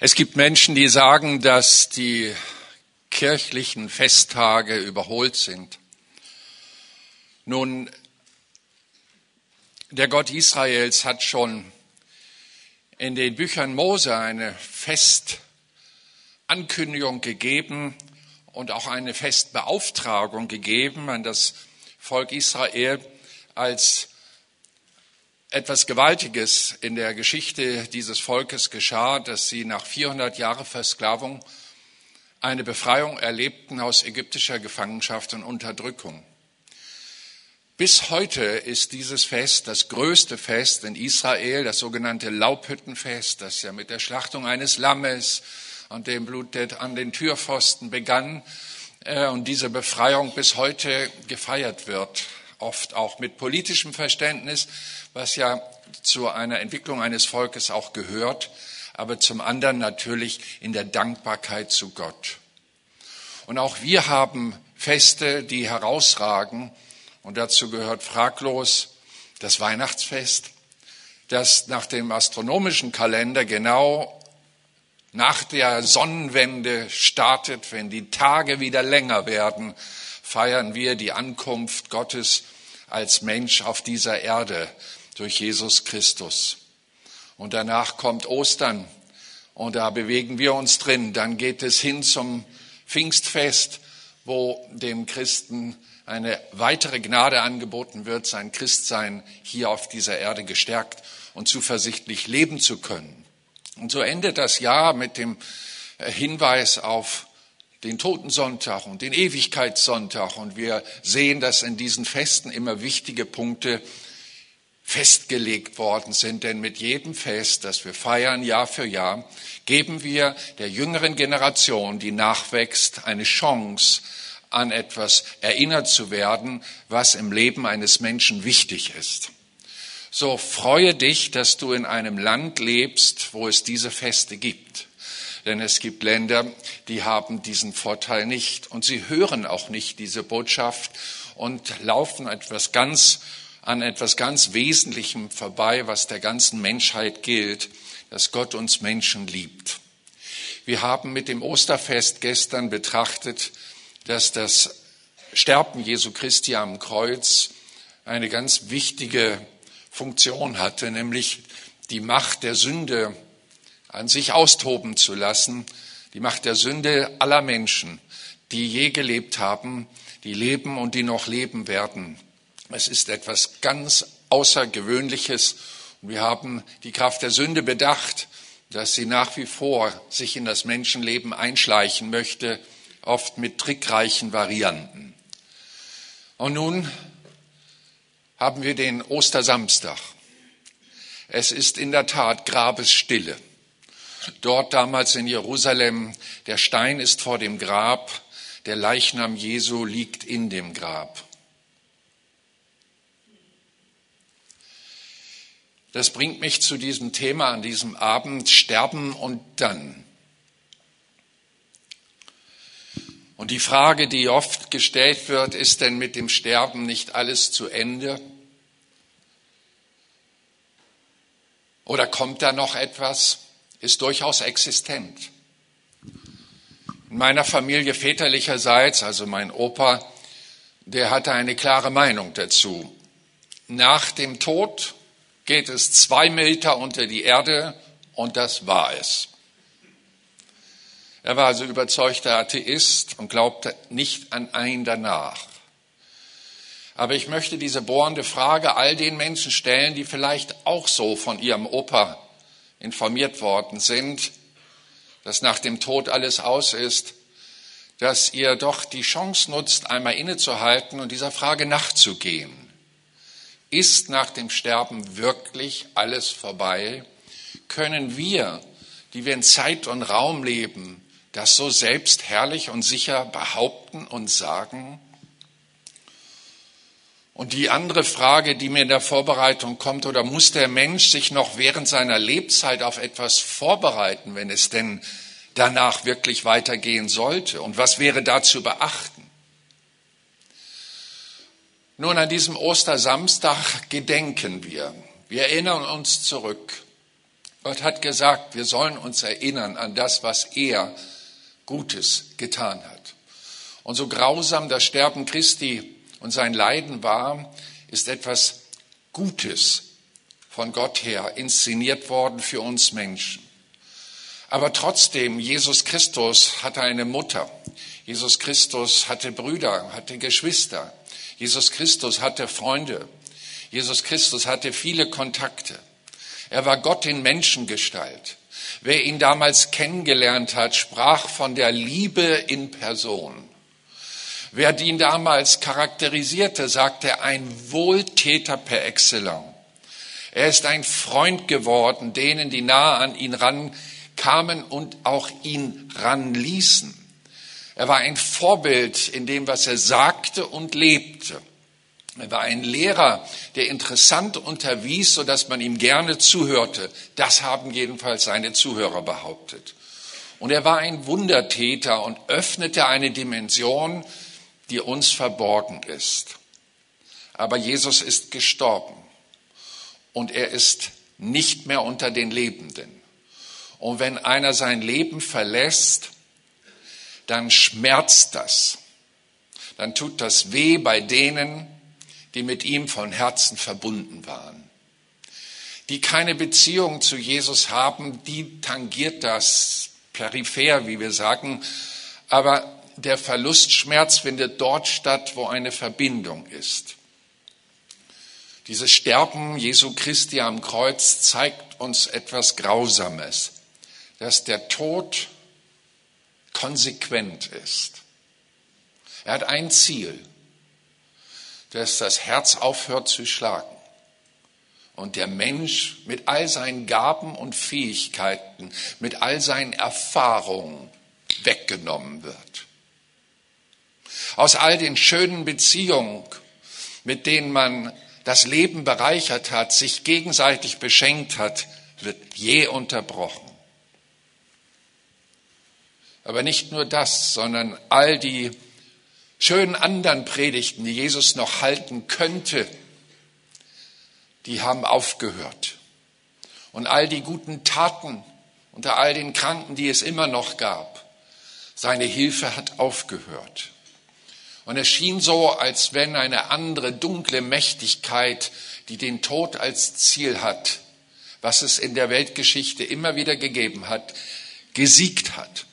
Es gibt Menschen, die sagen, dass die kirchlichen Festtage überholt sind. Nun, der Gott Israels hat schon in den Büchern Mose eine Festankündigung gegeben und auch eine Festbeauftragung gegeben an das Volk Israel als etwas Gewaltiges in der Geschichte dieses Volkes geschah, dass sie nach 400 Jahren Versklavung eine Befreiung erlebten aus ägyptischer Gefangenschaft und Unterdrückung. Bis heute ist dieses Fest das größte Fest in Israel, das sogenannte Laubhüttenfest, das ja mit der Schlachtung eines Lammes und dem Blut an den Türpfosten begann äh, und diese Befreiung bis heute gefeiert wird, oft auch mit politischem Verständnis, was ja zu einer Entwicklung eines Volkes auch gehört, aber zum anderen natürlich in der Dankbarkeit zu Gott. Und auch wir haben Feste, die herausragen, und dazu gehört fraglos das Weihnachtsfest, das nach dem astronomischen Kalender genau nach der Sonnenwende startet, wenn die Tage wieder länger werden, feiern wir die Ankunft Gottes als Mensch auf dieser Erde durch Jesus Christus. Und danach kommt Ostern und da bewegen wir uns drin. Dann geht es hin zum Pfingstfest, wo dem Christen eine weitere Gnade angeboten wird, sein Christsein hier auf dieser Erde gestärkt und zuversichtlich leben zu können. Und so endet das Jahr mit dem Hinweis auf den Totensonntag und den Ewigkeitssonntag. Und wir sehen, dass in diesen Festen immer wichtige Punkte festgelegt worden sind. Denn mit jedem Fest, das wir feiern, Jahr für Jahr, geben wir der jüngeren Generation, die nachwächst, eine Chance, an etwas erinnert zu werden, was im Leben eines Menschen wichtig ist. So freue dich, dass du in einem Land lebst, wo es diese Feste gibt. Denn es gibt Länder, die haben diesen Vorteil nicht und sie hören auch nicht diese Botschaft und laufen etwas ganz an etwas ganz Wesentlichem vorbei, was der ganzen Menschheit gilt, dass Gott uns Menschen liebt. Wir haben mit dem Osterfest gestern betrachtet, dass das Sterben Jesu Christi am Kreuz eine ganz wichtige Funktion hatte, nämlich die Macht der Sünde an sich austoben zu lassen, die Macht der Sünde aller Menschen, die je gelebt haben, die leben und die noch leben werden. Es ist etwas ganz Außergewöhnliches. Wir haben die Kraft der Sünde bedacht, dass sie nach wie vor sich in das Menschenleben einschleichen möchte, oft mit trickreichen Varianten. Und nun haben wir den Ostersamstag. Es ist in der Tat Grabesstille. Dort damals in Jerusalem, der Stein ist vor dem Grab, der Leichnam Jesu liegt in dem Grab. Das bringt mich zu diesem Thema an diesem Abend, Sterben und dann. Und die Frage, die oft gestellt wird, ist denn mit dem Sterben nicht alles zu Ende? Oder kommt da noch etwas? Ist durchaus existent. In meiner Familie väterlicherseits, also mein Opa, der hatte eine klare Meinung dazu. Nach dem Tod geht es zwei Meter unter die Erde und das war es. Er war also überzeugter Atheist und glaubte nicht an ein danach. Aber ich möchte diese bohrende Frage all den Menschen stellen, die vielleicht auch so von ihrem Opa informiert worden sind, dass nach dem Tod alles aus ist, dass ihr doch die Chance nutzt, einmal innezuhalten und dieser Frage nachzugehen. Ist nach dem Sterben wirklich alles vorbei? Können wir, die wir in Zeit und Raum leben, das so selbstherrlich und sicher behaupten und sagen? Und die andere Frage, die mir in der Vorbereitung kommt, oder muss der Mensch sich noch während seiner Lebzeit auf etwas vorbereiten, wenn es denn danach wirklich weitergehen sollte? Und was wäre da zu beachten? Nun, an diesem Ostersamstag gedenken wir. Wir erinnern uns zurück. Gott hat gesagt, wir sollen uns erinnern an das, was er Gutes getan hat. Und so grausam das Sterben Christi und sein Leiden war, ist etwas Gutes von Gott her inszeniert worden für uns Menschen. Aber trotzdem, Jesus Christus hatte eine Mutter. Jesus Christus hatte Brüder, hatte Geschwister. Jesus Christus hatte Freunde. Jesus Christus hatte viele Kontakte. Er war Gott in Menschengestalt. Wer ihn damals kennengelernt hat, sprach von der Liebe in Person. Wer ihn damals charakterisierte, sagte ein Wohltäter per excellence. Er ist ein Freund geworden, denen, die nahe an ihn rankamen und auch ihn ranließen. Er war ein Vorbild in dem, was er sagte und lebte. Er war ein Lehrer, der interessant unterwies, so dass man ihm gerne zuhörte. Das haben jedenfalls seine Zuhörer behauptet. Und er war ein Wundertäter und öffnete eine Dimension, die uns verborgen ist. Aber Jesus ist gestorben und er ist nicht mehr unter den Lebenden. Und wenn einer sein Leben verlässt, dann schmerzt das. Dann tut das weh bei denen, die mit ihm von Herzen verbunden waren. Die keine Beziehung zu Jesus haben, die tangiert das peripher, wie wir sagen, aber der Verlustschmerz findet dort statt, wo eine Verbindung ist. Dieses Sterben Jesu Christi am Kreuz zeigt uns etwas Grausames, dass der Tod konsequent ist. Er hat ein Ziel, dass das Herz aufhört zu schlagen und der Mensch mit all seinen Gaben und Fähigkeiten, mit all seinen Erfahrungen weggenommen wird. Aus all den schönen Beziehungen, mit denen man das Leben bereichert hat, sich gegenseitig beschenkt hat, wird je unterbrochen. Aber nicht nur das, sondern all die schönen anderen Predigten, die Jesus noch halten könnte, die haben aufgehört. Und all die guten Taten unter all den Kranken, die es immer noch gab, seine Hilfe hat aufgehört. Und es schien so, als wenn eine andere dunkle Mächtigkeit, die den Tod als Ziel hat, was es in der Weltgeschichte immer wieder gegeben hat, gesiegt hat.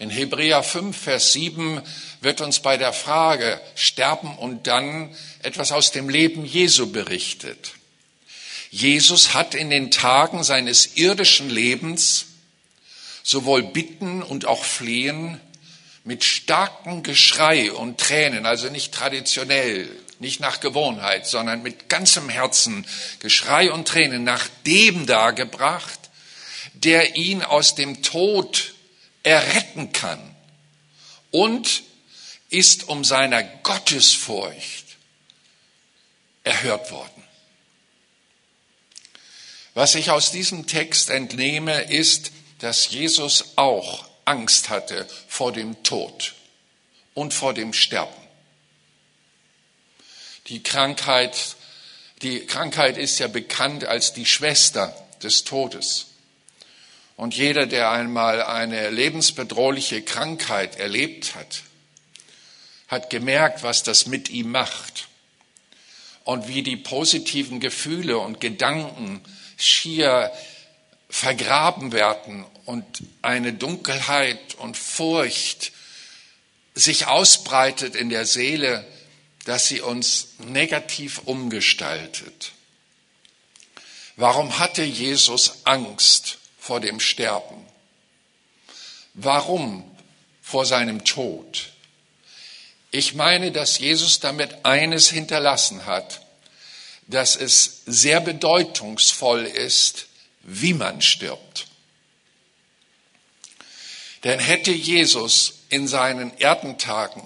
In Hebräer 5, Vers 7 wird uns bei der Frage Sterben und dann etwas aus dem Leben Jesu berichtet. Jesus hat in den Tagen seines irdischen Lebens sowohl Bitten und auch Flehen mit starkem Geschrei und Tränen, also nicht traditionell, nicht nach Gewohnheit, sondern mit ganzem Herzen Geschrei und Tränen nach dem dargebracht, der ihn aus dem Tod erretten kann und ist um seiner Gottesfurcht erhört worden. Was ich aus diesem Text entnehme, ist, dass Jesus auch Angst hatte vor dem Tod und vor dem Sterben. Die Krankheit, die Krankheit ist ja bekannt als die Schwester des Todes. Und jeder, der einmal eine lebensbedrohliche Krankheit erlebt hat, hat gemerkt, was das mit ihm macht und wie die positiven Gefühle und Gedanken schier vergraben werden und eine Dunkelheit und Furcht sich ausbreitet in der Seele, dass sie uns negativ umgestaltet. Warum hatte Jesus Angst vor dem Sterben. Warum vor seinem Tod? Ich meine, dass Jesus damit eines hinterlassen hat, dass es sehr bedeutungsvoll ist, wie man stirbt. Denn hätte Jesus in seinen Erdentagen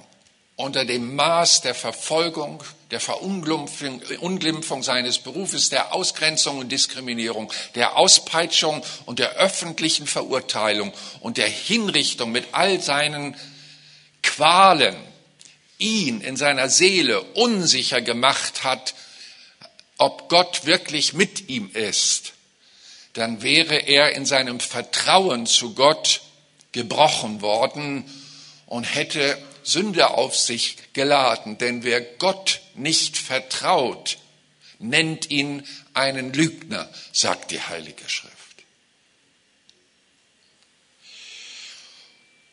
unter dem Maß der Verfolgung, der Verunglimpfung seines Berufes, der Ausgrenzung und Diskriminierung, der Auspeitschung und der öffentlichen Verurteilung und der Hinrichtung mit all seinen Qualen ihn in seiner Seele unsicher gemacht hat, ob Gott wirklich mit ihm ist, dann wäre er in seinem Vertrauen zu Gott gebrochen worden und hätte Sünde auf sich geladen. Denn wer Gott nicht vertraut, nennt ihn einen Lügner, sagt die Heilige Schrift.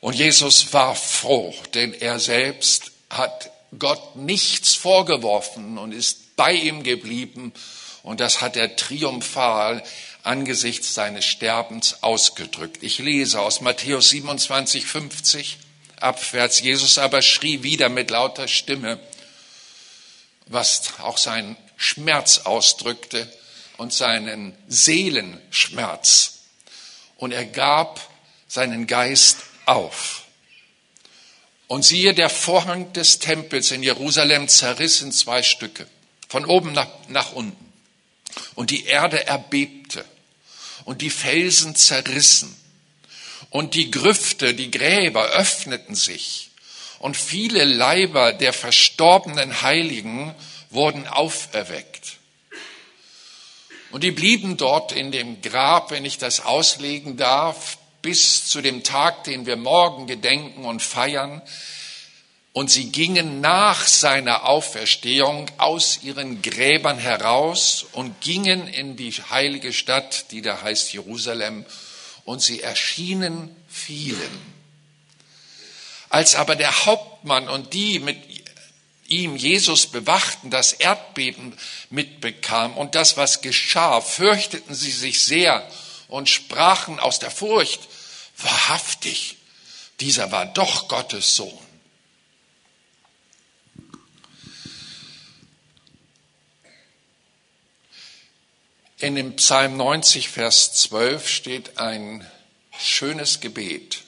Und Jesus war froh, denn er selbst hat Gott nichts vorgeworfen und ist bei ihm geblieben. Und das hat er triumphal angesichts seines Sterbens ausgedrückt. Ich lese aus Matthäus 27, 50 abwärts. Jesus aber schrie wieder mit lauter Stimme, was auch seinen Schmerz ausdrückte und seinen Seelenschmerz. Und er gab seinen Geist auf. Und siehe, der Vorhang des Tempels in Jerusalem zerriss in zwei Stücke, von oben nach, nach unten. Und die Erde erbebte und die Felsen zerrissen und die Grüfte, die Gräber öffneten sich und viele Leiber der verstorbenen Heiligen wurden auferweckt. Und die blieben dort in dem Grab, wenn ich das auslegen darf, bis zu dem Tag, den wir morgen gedenken und feiern. Und sie gingen nach seiner Auferstehung aus ihren Gräbern heraus und gingen in die heilige Stadt, die da heißt Jerusalem, und sie erschienen vielen. Als aber der Hauptmann und die mit ihm Jesus bewachten, das Erdbeben mitbekamen und das, was geschah, fürchteten sie sich sehr und sprachen aus der Furcht, wahrhaftig, dieser war doch Gottes Sohn. In dem Psalm 90, Vers 12 steht ein schönes Gebet.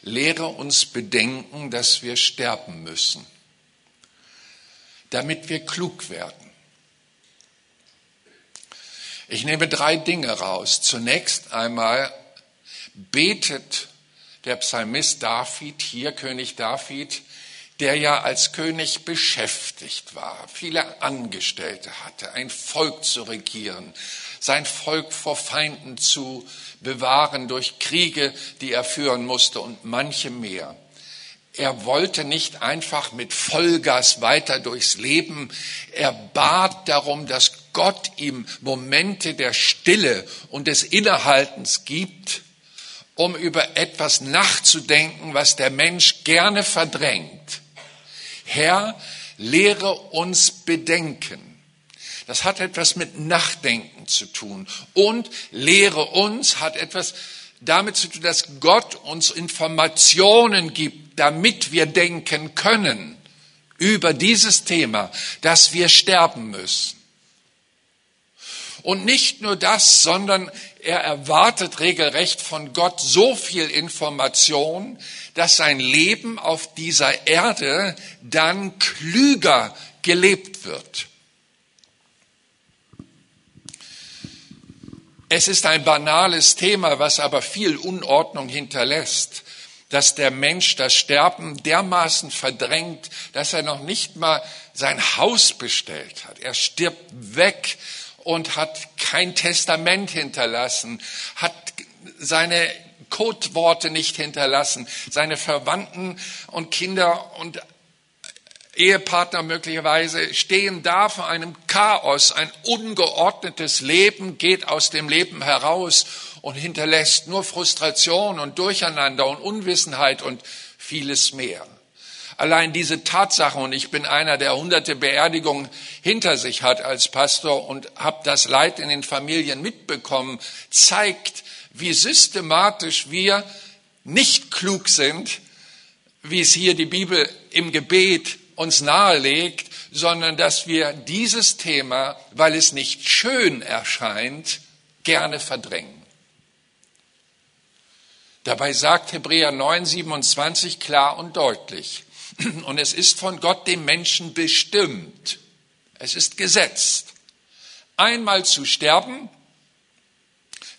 Lehre uns bedenken, dass wir sterben müssen, damit wir klug werden. Ich nehme drei Dinge raus. Zunächst einmal betet der Psalmist David, hier König David, der ja als König beschäftigt war, viele Angestellte hatte, ein Volk zu regieren, sein Volk vor Feinden zu bewahren durch Kriege, die er führen musste und manche mehr. Er wollte nicht einfach mit Vollgas weiter durchs Leben. Er bat darum, dass Gott ihm Momente der Stille und des Innehaltens gibt, um über etwas nachzudenken, was der Mensch gerne verdrängt. Herr, lehre uns bedenken. Das hat etwas mit Nachdenken zu tun. Und lehre uns hat etwas damit zu tun, dass Gott uns Informationen gibt, damit wir denken können über dieses Thema, dass wir sterben müssen. Und nicht nur das, sondern er erwartet regelrecht von Gott so viel Information, dass sein Leben auf dieser Erde dann klüger gelebt wird. Es ist ein banales Thema, was aber viel Unordnung hinterlässt, dass der Mensch das Sterben dermaßen verdrängt, dass er noch nicht mal sein Haus bestellt hat. Er stirbt weg und hat kein Testament hinterlassen, hat seine Codeworte nicht hinterlassen, seine Verwandten und Kinder und Ehepartner möglicherweise stehen da vor einem Chaos, ein ungeordnetes Leben geht aus dem Leben heraus und hinterlässt nur Frustration und Durcheinander und Unwissenheit und vieles mehr. Allein diese Tatsache, und ich bin einer, der hunderte Beerdigungen hinter sich hat als Pastor und habe das Leid in den Familien mitbekommen, zeigt, wie systematisch wir nicht klug sind, wie es hier die Bibel im Gebet uns nahelegt, sondern dass wir dieses Thema, weil es nicht schön erscheint, gerne verdrängen. Dabei sagt Hebräer 9, 27 klar und deutlich, und es ist von Gott dem Menschen bestimmt. Es ist gesetzt. Einmal zu sterben,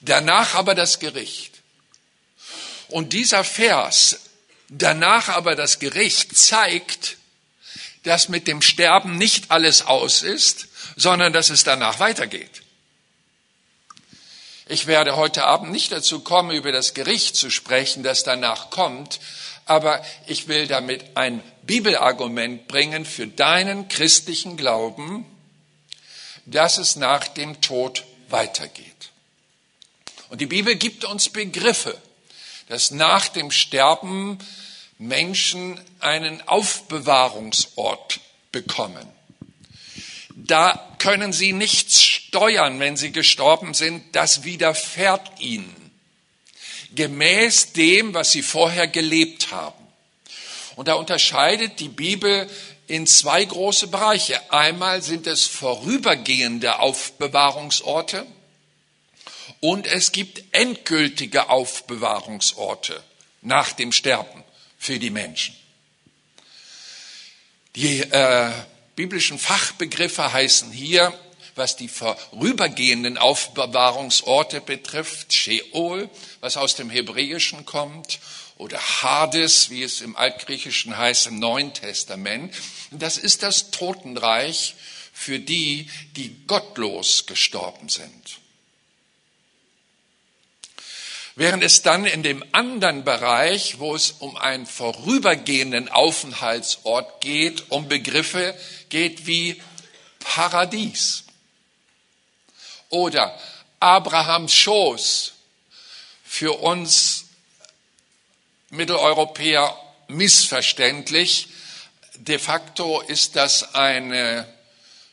danach aber das Gericht. Und dieser Vers, danach aber das Gericht, zeigt, dass mit dem Sterben nicht alles aus ist, sondern dass es danach weitergeht. Ich werde heute Abend nicht dazu kommen, über das Gericht zu sprechen, das danach kommt, aber ich will damit ein Bibelargument bringen für deinen christlichen Glauben, dass es nach dem Tod weitergeht. Und die Bibel gibt uns Begriffe, dass nach dem Sterben Menschen einen Aufbewahrungsort bekommen. Da können sie nichts steuern, wenn sie gestorben sind, das widerfährt ihnen. Gemäß dem, was sie vorher gelebt haben. Und da unterscheidet die Bibel in zwei große Bereiche. Einmal sind es vorübergehende Aufbewahrungsorte und es gibt endgültige Aufbewahrungsorte nach dem Sterben für die Menschen. Die äh, biblischen Fachbegriffe heißen hier, was die vorübergehenden Aufbewahrungsorte betrifft, Sheol, was aus dem Hebräischen kommt, oder Hades, wie es im Altgriechischen heißt im Neuen Testament. Das ist das Totenreich für die, die gottlos gestorben sind. Während es dann in dem anderen Bereich, wo es um einen vorübergehenden Aufenthaltsort geht, um Begriffe geht wie Paradies oder Abrahams Schoß für uns Mitteleuropäer missverständlich. De facto ist das eine,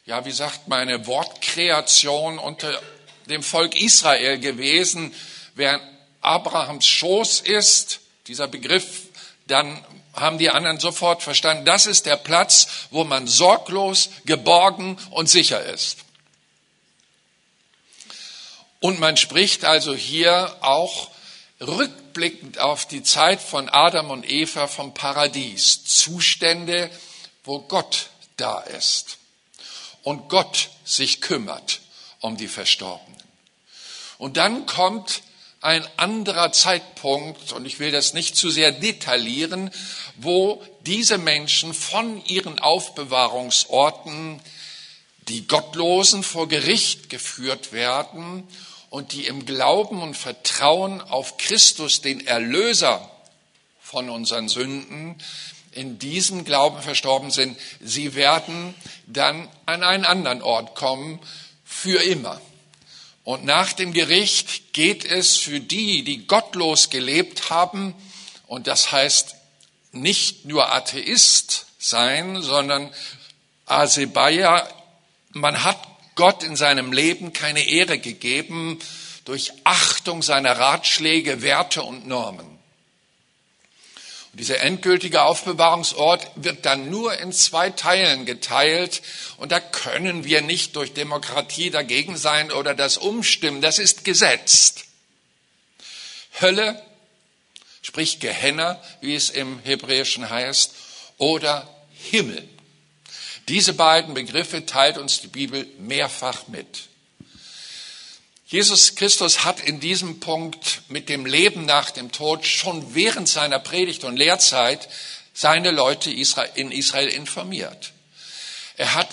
ja, wie sagt man, eine Wortkreation unter dem Volk Israel gewesen, während Abrahams Schoß ist, dieser Begriff, dann haben die anderen sofort verstanden, das ist der Platz, wo man sorglos, geborgen und sicher ist. Und man spricht also hier auch rückblickend auf die Zeit von Adam und Eva vom Paradies, Zustände, wo Gott da ist und Gott sich kümmert um die Verstorbenen. Und dann kommt ein anderer Zeitpunkt, und ich will das nicht zu sehr detaillieren, wo diese Menschen von ihren Aufbewahrungsorten, die Gottlosen, vor Gericht geführt werden und die im Glauben und Vertrauen auf Christus, den Erlöser von unseren Sünden, in diesem Glauben verstorben sind, sie werden dann an einen anderen Ort kommen, für immer. Und nach dem Gericht geht es für die, die gottlos gelebt haben, und das heißt nicht nur Atheist sein, sondern Asebaya, man hat Gott in seinem Leben keine Ehre gegeben durch Achtung seiner Ratschläge, Werte und Normen. Und dieser endgültige Aufbewahrungsort wird dann nur in zwei Teilen geteilt und da können wir nicht durch Demokratie dagegen sein oder das umstimmen. Das ist gesetzt. Hölle, sprich Gehenna, wie es im Hebräischen heißt, oder Himmel. Diese beiden Begriffe teilt uns die Bibel mehrfach mit. Jesus Christus hat in diesem Punkt mit dem Leben nach dem Tod schon während seiner Predigt und Lehrzeit seine Leute in Israel informiert. Er hat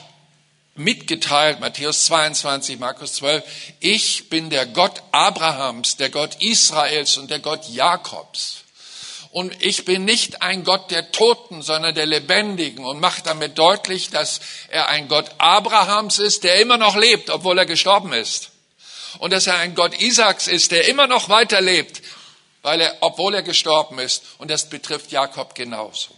mitgeteilt, Matthäus 22, Markus 12, ich bin der Gott Abrahams, der Gott Israels und der Gott Jakobs. Und ich bin nicht ein Gott der Toten, sondern der Lebendigen und macht damit deutlich, dass er ein Gott Abrahams ist, der immer noch lebt, obwohl er gestorben ist und dass er ein Gott Isaaks ist, der immer noch weiterlebt, weil er, obwohl er gestorben ist. Und das betrifft Jakob genauso.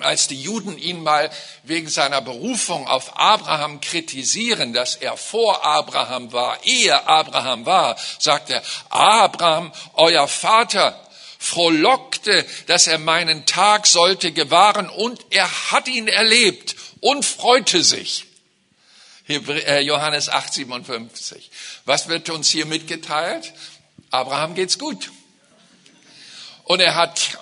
Als die Juden ihn mal wegen seiner Berufung auf Abraham kritisieren, dass er vor Abraham war, ehe Abraham war, sagt er, Abraham, euer Vater, frohlockte, dass er meinen Tag sollte gewahren und er hat ihn erlebt und freute sich. Äh, Johannes 8, 57. Was wird uns hier mitgeteilt? Abraham geht's gut. Und er hat,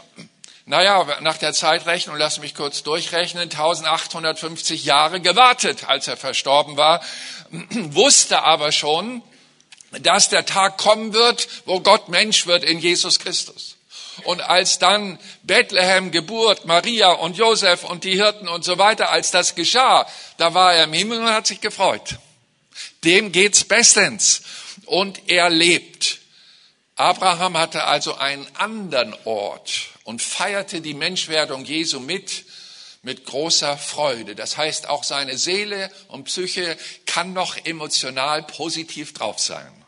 naja, nach der Zeitrechnung, lass mich kurz durchrechnen, 1850 Jahre gewartet, als er verstorben war, wusste aber schon, dass der Tag kommen wird, wo Gott Mensch wird in Jesus Christus. Und als dann Bethlehem, Geburt, Maria und Josef und die Hirten und so weiter, als das geschah, da war er im Himmel und hat sich gefreut. Dem geht's bestens. Und er lebt. Abraham hatte also einen anderen Ort und feierte die Menschwerdung Jesu mit, mit großer Freude. Das heißt, auch seine Seele und Psyche kann noch emotional positiv drauf sein.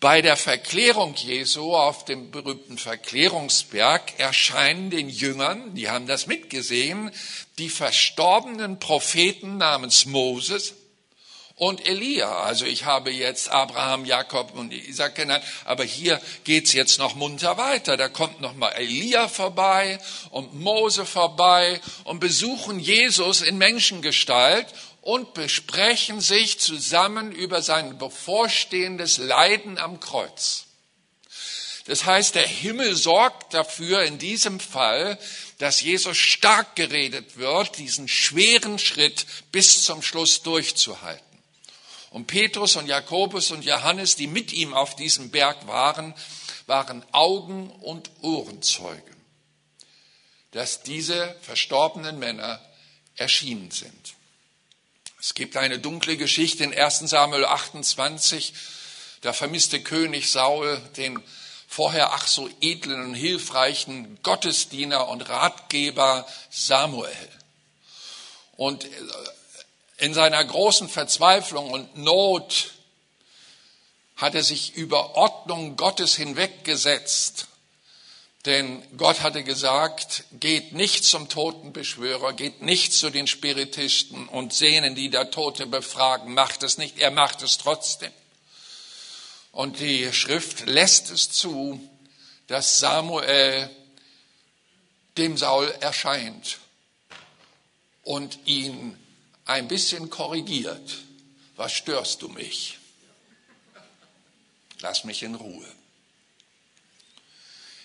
Bei der Verklärung Jesu auf dem berühmten Verklärungsberg erscheinen den Jüngern, die haben das mitgesehen, die verstorbenen Propheten namens Moses und Elia. Also ich habe jetzt Abraham, Jakob und Isaac genannt, aber hier geht's jetzt noch munter weiter. Da kommt noch mal Elia vorbei und Mose vorbei und besuchen Jesus in Menschengestalt und besprechen sich zusammen über sein bevorstehendes Leiden am Kreuz. Das heißt, der Himmel sorgt dafür in diesem Fall, dass Jesus stark geredet wird, diesen schweren Schritt bis zum Schluss durchzuhalten. Und Petrus und Jakobus und Johannes, die mit ihm auf diesem Berg waren, waren Augen- und Ohrenzeuge, dass diese verstorbenen Männer erschienen sind. Es gibt eine dunkle Geschichte in 1 Samuel 28. Da vermisste König Saul den vorher ach so edlen und hilfreichen Gottesdiener und Ratgeber Samuel. Und in seiner großen Verzweiflung und Not hat er sich über Ordnung Gottes hinweggesetzt denn Gott hatte gesagt, geht nicht zum Totenbeschwörer, geht nicht zu den Spiritisten und Sehnen, die da Tote befragen, macht es nicht, er macht es trotzdem. Und die Schrift lässt es zu, dass Samuel dem Saul erscheint und ihn ein bisschen korrigiert. Was störst du mich? Lass mich in Ruhe.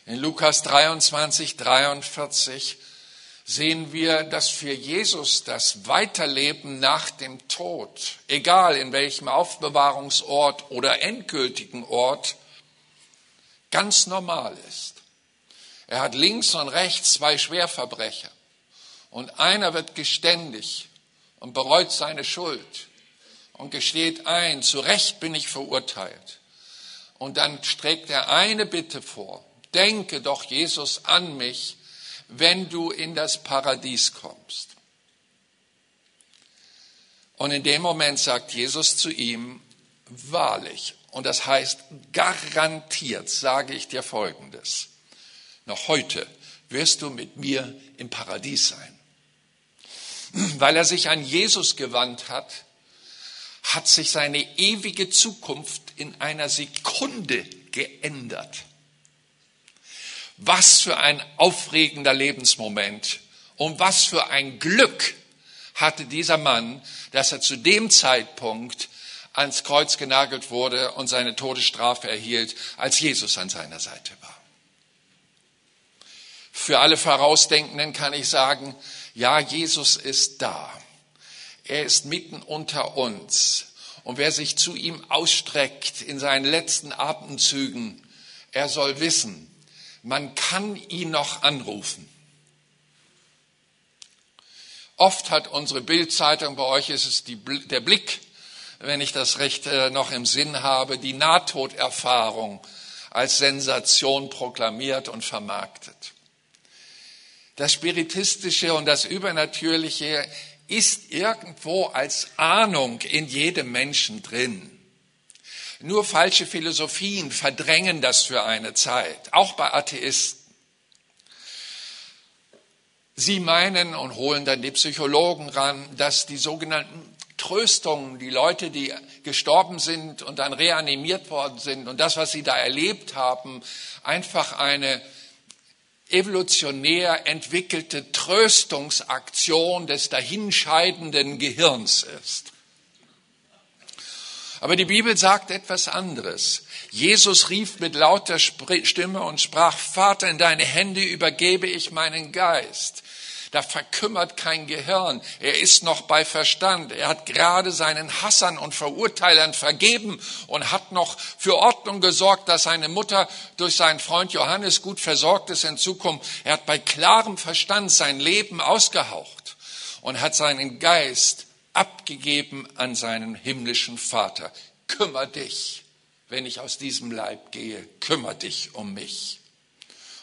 In Lukas 23, 43 sehen wir, dass für Jesus das Weiterleben nach dem Tod, egal in welchem Aufbewahrungsort oder endgültigen Ort, ganz normal ist. Er hat links und rechts zwei Schwerverbrecher und einer wird geständig und bereut seine Schuld und gesteht ein, zu Recht bin ich verurteilt. Und dann trägt er eine Bitte vor denke doch Jesus an mich, wenn du in das Paradies kommst. Und in dem Moment sagt Jesus zu ihm, wahrlich, und das heißt garantiert, sage ich dir Folgendes, noch heute wirst du mit mir im Paradies sein. Weil er sich an Jesus gewandt hat, hat sich seine ewige Zukunft in einer Sekunde geändert. Was für ein aufregender Lebensmoment und was für ein Glück hatte dieser Mann, dass er zu dem Zeitpunkt ans Kreuz genagelt wurde und seine Todesstrafe erhielt, als Jesus an seiner Seite war. Für alle Vorausdenkenden kann ich sagen, ja, Jesus ist da. Er ist mitten unter uns. Und wer sich zu ihm ausstreckt in seinen letzten Atemzügen, er soll wissen, man kann ihn noch anrufen. Oft hat unsere Bildzeitung, bei euch ist es die, der Blick, wenn ich das recht äh, noch im Sinn habe, die Nahtoderfahrung als Sensation proklamiert und vermarktet. Das Spiritistische und das Übernatürliche ist irgendwo als Ahnung in jedem Menschen drin. Nur falsche Philosophien verdrängen das für eine Zeit, auch bei Atheisten. Sie meinen und holen dann die Psychologen ran, dass die sogenannten Tröstungen, die Leute, die gestorben sind und dann reanimiert worden sind und das, was sie da erlebt haben, einfach eine evolutionär entwickelte Tröstungsaktion des dahinscheidenden Gehirns ist. Aber die Bibel sagt etwas anderes. Jesus rief mit lauter Stimme und sprach, Vater, in deine Hände übergebe ich meinen Geist. Da verkümmert kein Gehirn. Er ist noch bei Verstand. Er hat gerade seinen Hassern und Verurteilern vergeben und hat noch für Ordnung gesorgt, dass seine Mutter durch seinen Freund Johannes gut versorgt ist in Zukunft. Er hat bei klarem Verstand sein Leben ausgehaucht und hat seinen Geist abgegeben an seinen himmlischen Vater. Kümmer dich, wenn ich aus diesem Leib gehe, kümmer dich um mich.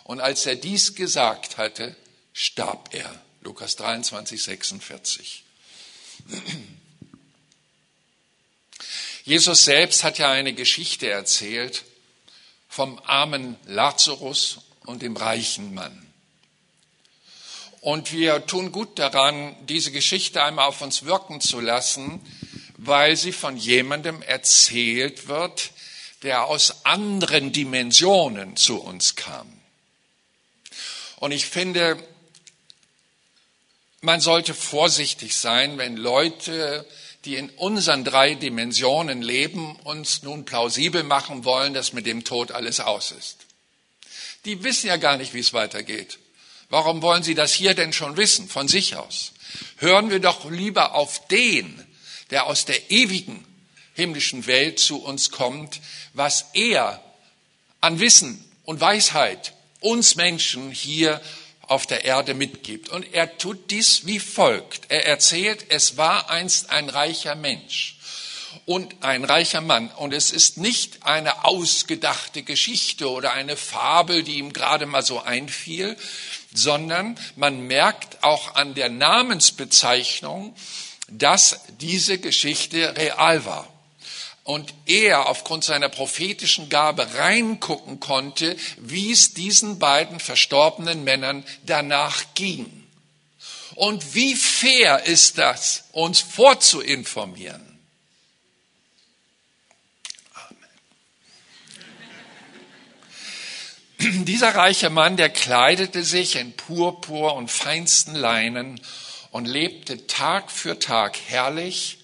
Und als er dies gesagt hatte, starb er. Lukas 23, 46. Jesus selbst hat ja eine Geschichte erzählt vom armen Lazarus und dem reichen Mann. Und wir tun gut daran, diese Geschichte einmal auf uns wirken zu lassen, weil sie von jemandem erzählt wird, der aus anderen Dimensionen zu uns kam. Und ich finde, man sollte vorsichtig sein, wenn Leute, die in unseren drei Dimensionen leben, uns nun plausibel machen wollen, dass mit dem Tod alles aus ist. Die wissen ja gar nicht, wie es weitergeht. Warum wollen sie das hier denn schon wissen, von sich aus? Hören wir doch lieber auf den, der aus der ewigen himmlischen Welt zu uns kommt, was er an Wissen und Weisheit uns Menschen hier auf der Erde mitgibt. Und er tut dies wie folgt. Er erzählt, es war einst ein reicher Mensch und ein reicher Mann. Und es ist nicht eine ausgedachte Geschichte oder eine Fabel, die ihm gerade mal so einfiel, sondern man merkt auch an der Namensbezeichnung, dass diese Geschichte real war und er aufgrund seiner prophetischen Gabe reingucken konnte, wie es diesen beiden verstorbenen Männern danach ging. Und wie fair ist das, uns vorzuinformieren? Dieser reiche Mann, der kleidete sich in Purpur und feinsten Leinen und lebte Tag für Tag herrlich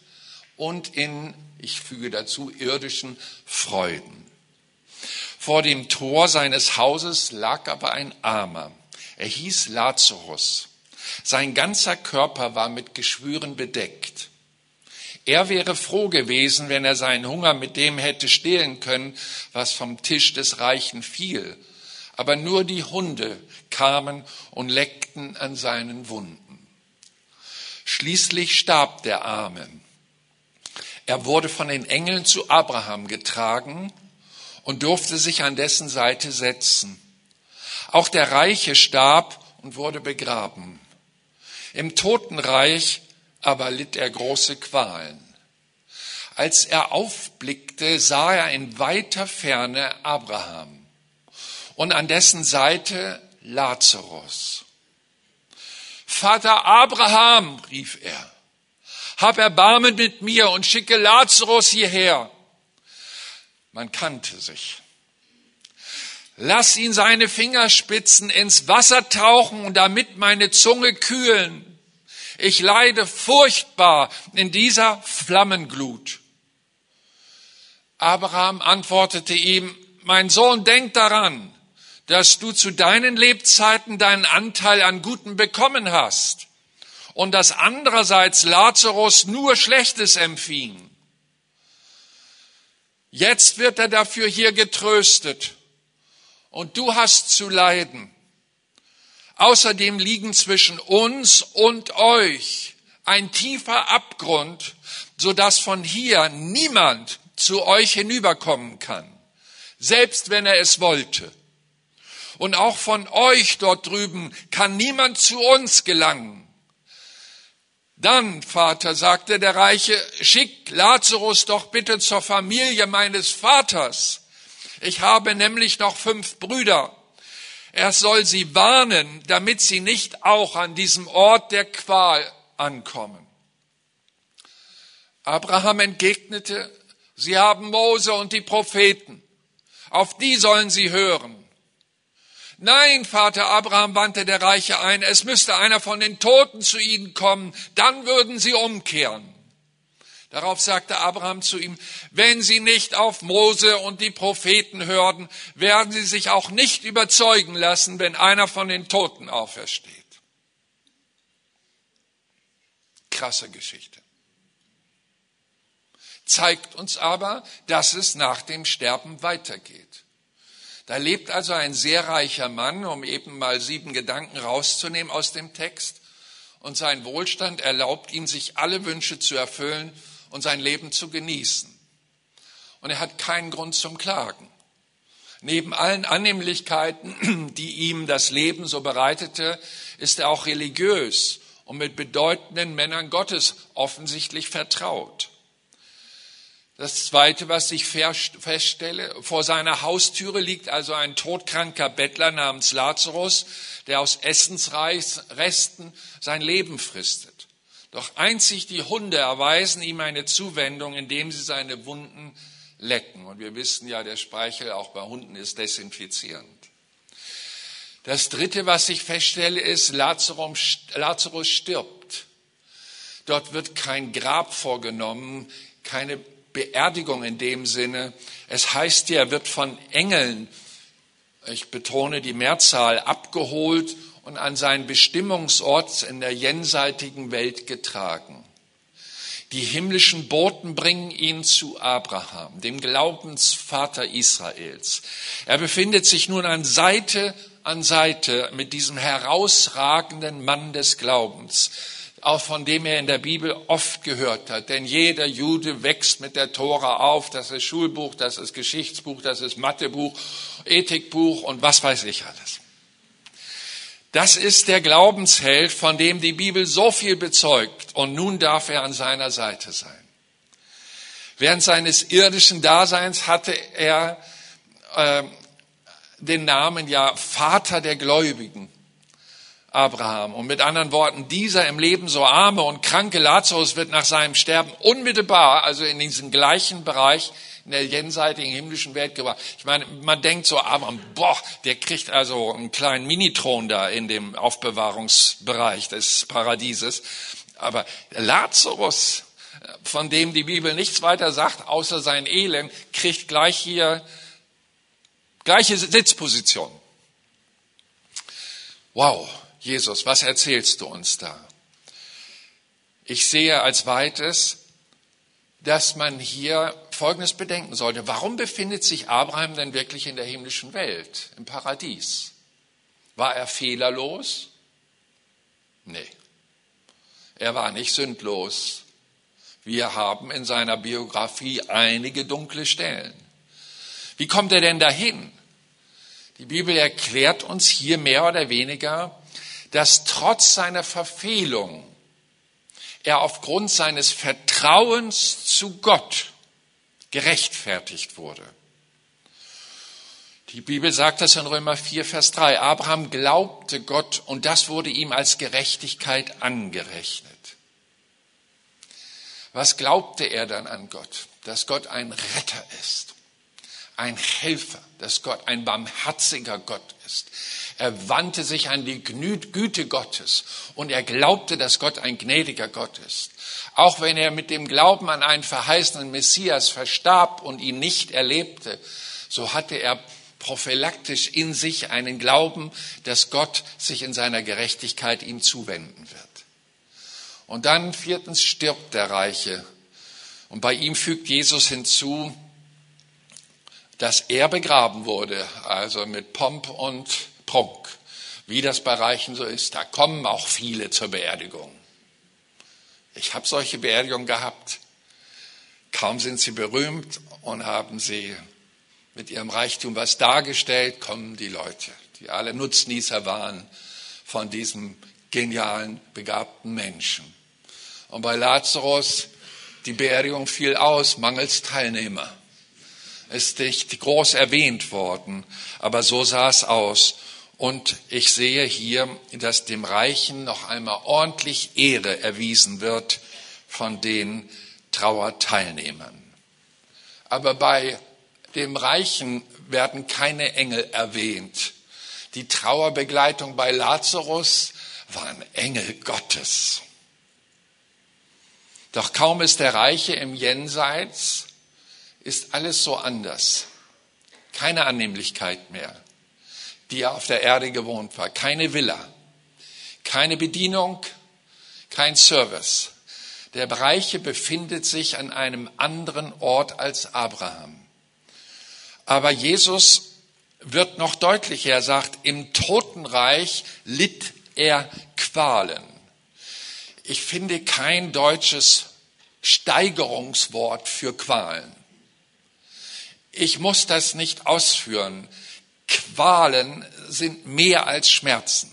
und in ich füge dazu irdischen Freuden. Vor dem Tor seines Hauses lag aber ein Armer. Er hieß Lazarus. Sein ganzer Körper war mit Geschwüren bedeckt. Er wäre froh gewesen, wenn er seinen Hunger mit dem hätte stehlen können, was vom Tisch des Reichen fiel. Aber nur die Hunde kamen und leckten an seinen Wunden. Schließlich starb der Arme. Er wurde von den Engeln zu Abraham getragen und durfte sich an dessen Seite setzen. Auch der Reiche starb und wurde begraben. Im Totenreich aber litt er große Qualen. Als er aufblickte, sah er in weiter Ferne Abraham und an dessen Seite Lazarus. Vater Abraham, rief er, hab Erbarmen mit mir und schicke Lazarus hierher. Man kannte sich. Lass ihn seine Fingerspitzen ins Wasser tauchen und damit meine Zunge kühlen. Ich leide furchtbar in dieser Flammenglut. Abraham antwortete ihm, mein Sohn, denk daran, dass du zu deinen Lebzeiten deinen Anteil an Guten bekommen hast und dass andererseits Lazarus nur Schlechtes empfing. Jetzt wird er dafür hier getröstet und du hast zu leiden. Außerdem liegen zwischen uns und euch ein tiefer Abgrund, so dass von hier niemand zu euch hinüberkommen kann, selbst wenn er es wollte. Und auch von euch dort drüben kann niemand zu uns gelangen. Dann, Vater, sagte der Reiche, schick Lazarus doch bitte zur Familie meines Vaters. Ich habe nämlich noch fünf Brüder. Er soll sie warnen, damit sie nicht auch an diesem Ort der Qual ankommen. Abraham entgegnete, Sie haben Mose und die Propheten. Auf die sollen sie hören. Nein, Vater Abraham, wandte der Reiche ein, es müsste einer von den Toten zu ihnen kommen, dann würden sie umkehren. Darauf sagte Abraham zu ihm, wenn sie nicht auf Mose und die Propheten hörten, werden sie sich auch nicht überzeugen lassen, wenn einer von den Toten aufersteht. Krasse Geschichte. Zeigt uns aber, dass es nach dem Sterben weitergeht. Da lebt also ein sehr reicher Mann, um eben mal sieben Gedanken rauszunehmen aus dem Text. Und sein Wohlstand erlaubt ihm, sich alle Wünsche zu erfüllen und sein Leben zu genießen. Und er hat keinen Grund zum Klagen. Neben allen Annehmlichkeiten, die ihm das Leben so bereitete, ist er auch religiös und mit bedeutenden Männern Gottes offensichtlich vertraut. Das Zweite, was ich feststelle, vor seiner Haustüre liegt also ein todkranker Bettler namens Lazarus, der aus Essensresten sein Leben fristet. Doch einzig die Hunde erweisen ihm eine Zuwendung, indem sie seine Wunden lecken. Und wir wissen ja, der Speichel auch bei Hunden ist desinfizierend. Das Dritte, was ich feststelle, ist, Lazarus stirbt. Dort wird kein Grab vorgenommen, keine Beerdigung in dem Sinne. Es heißt ja, er wird von Engeln, ich betone die Mehrzahl, abgeholt und an seinen Bestimmungsort in der jenseitigen Welt getragen. Die himmlischen Boten bringen ihn zu Abraham, dem Glaubensvater Israels. Er befindet sich nun an Seite an Seite mit diesem herausragenden Mann des Glaubens, auch von dem er in der Bibel oft gehört hat. Denn jeder Jude wächst mit der Tora auf. Das ist Schulbuch, das ist Geschichtsbuch, das ist Mathebuch, Ethikbuch und was weiß ich alles. Das ist der Glaubensheld, von dem die Bibel so viel bezeugt. Und nun darf er an seiner Seite sein. Während seines irdischen Daseins hatte er äh, den Namen ja Vater der Gläubigen. Abraham. Und mit anderen Worten, dieser im Leben so arme und kranke Lazarus wird nach seinem Sterben unmittelbar, also in diesem gleichen Bereich, in der jenseitigen himmlischen Welt gebracht. Ich meine, man denkt so, Abraham, boah, der kriegt also einen kleinen Minithron da in dem Aufbewahrungsbereich des Paradieses. Aber Lazarus, von dem die Bibel nichts weiter sagt, außer sein Elend, kriegt gleich hier gleiche Sitzposition. Wow. Jesus, was erzählst du uns da? Ich sehe als zweites, dass man hier Folgendes bedenken sollte. Warum befindet sich Abraham denn wirklich in der himmlischen Welt, im Paradies? War er fehlerlos? Nee. Er war nicht sündlos. Wir haben in seiner Biografie einige dunkle Stellen. Wie kommt er denn dahin? Die Bibel erklärt uns hier mehr oder weniger, dass trotz seiner Verfehlung er aufgrund seines Vertrauens zu Gott gerechtfertigt wurde. Die Bibel sagt das in Römer 4, Vers 3. Abraham glaubte Gott und das wurde ihm als Gerechtigkeit angerechnet. Was glaubte er dann an Gott? Dass Gott ein Retter ist, ein Helfer, dass Gott ein barmherziger Gott er wandte sich an die Güte Gottes und er glaubte, dass Gott ein gnädiger Gott ist. Auch wenn er mit dem Glauben an einen verheißenen Messias verstarb und ihn nicht erlebte, so hatte er prophylaktisch in sich einen Glauben, dass Gott sich in seiner Gerechtigkeit ihm zuwenden wird. Und dann viertens stirbt der Reiche. Und bei ihm fügt Jesus hinzu, dass er begraben wurde, also mit Pomp und Prunk. Wie das bei Reichen so ist, da kommen auch viele zur Beerdigung. Ich habe solche Beerdigungen gehabt. Kaum sind sie berühmt und haben sie mit ihrem Reichtum was dargestellt, kommen die Leute, die alle Nutznießer waren von diesem genialen, begabten Menschen. Und bei Lazarus, die Beerdigung fiel aus, mangels Teilnehmer. Ist nicht groß erwähnt worden, aber so sah es aus. Und ich sehe hier, dass dem Reichen noch einmal ordentlich Ehre erwiesen wird von den Trauerteilnehmern. Aber bei dem Reichen werden keine Engel erwähnt. Die Trauerbegleitung bei Lazarus waren Engel Gottes. Doch kaum ist der Reiche im Jenseits, ist alles so anders. Keine Annehmlichkeit mehr die er auf der Erde gewohnt war. Keine Villa, keine Bedienung, kein Service, Der Reiche befindet sich an einem anderen Ort als Abraham. Aber Jesus wird noch deutlicher. Er sagt, im Totenreich litt er Qualen. Ich finde kein deutsches Steigerungswort für Qualen. Ich muss das nicht ausführen. Qualen sind mehr als Schmerzen.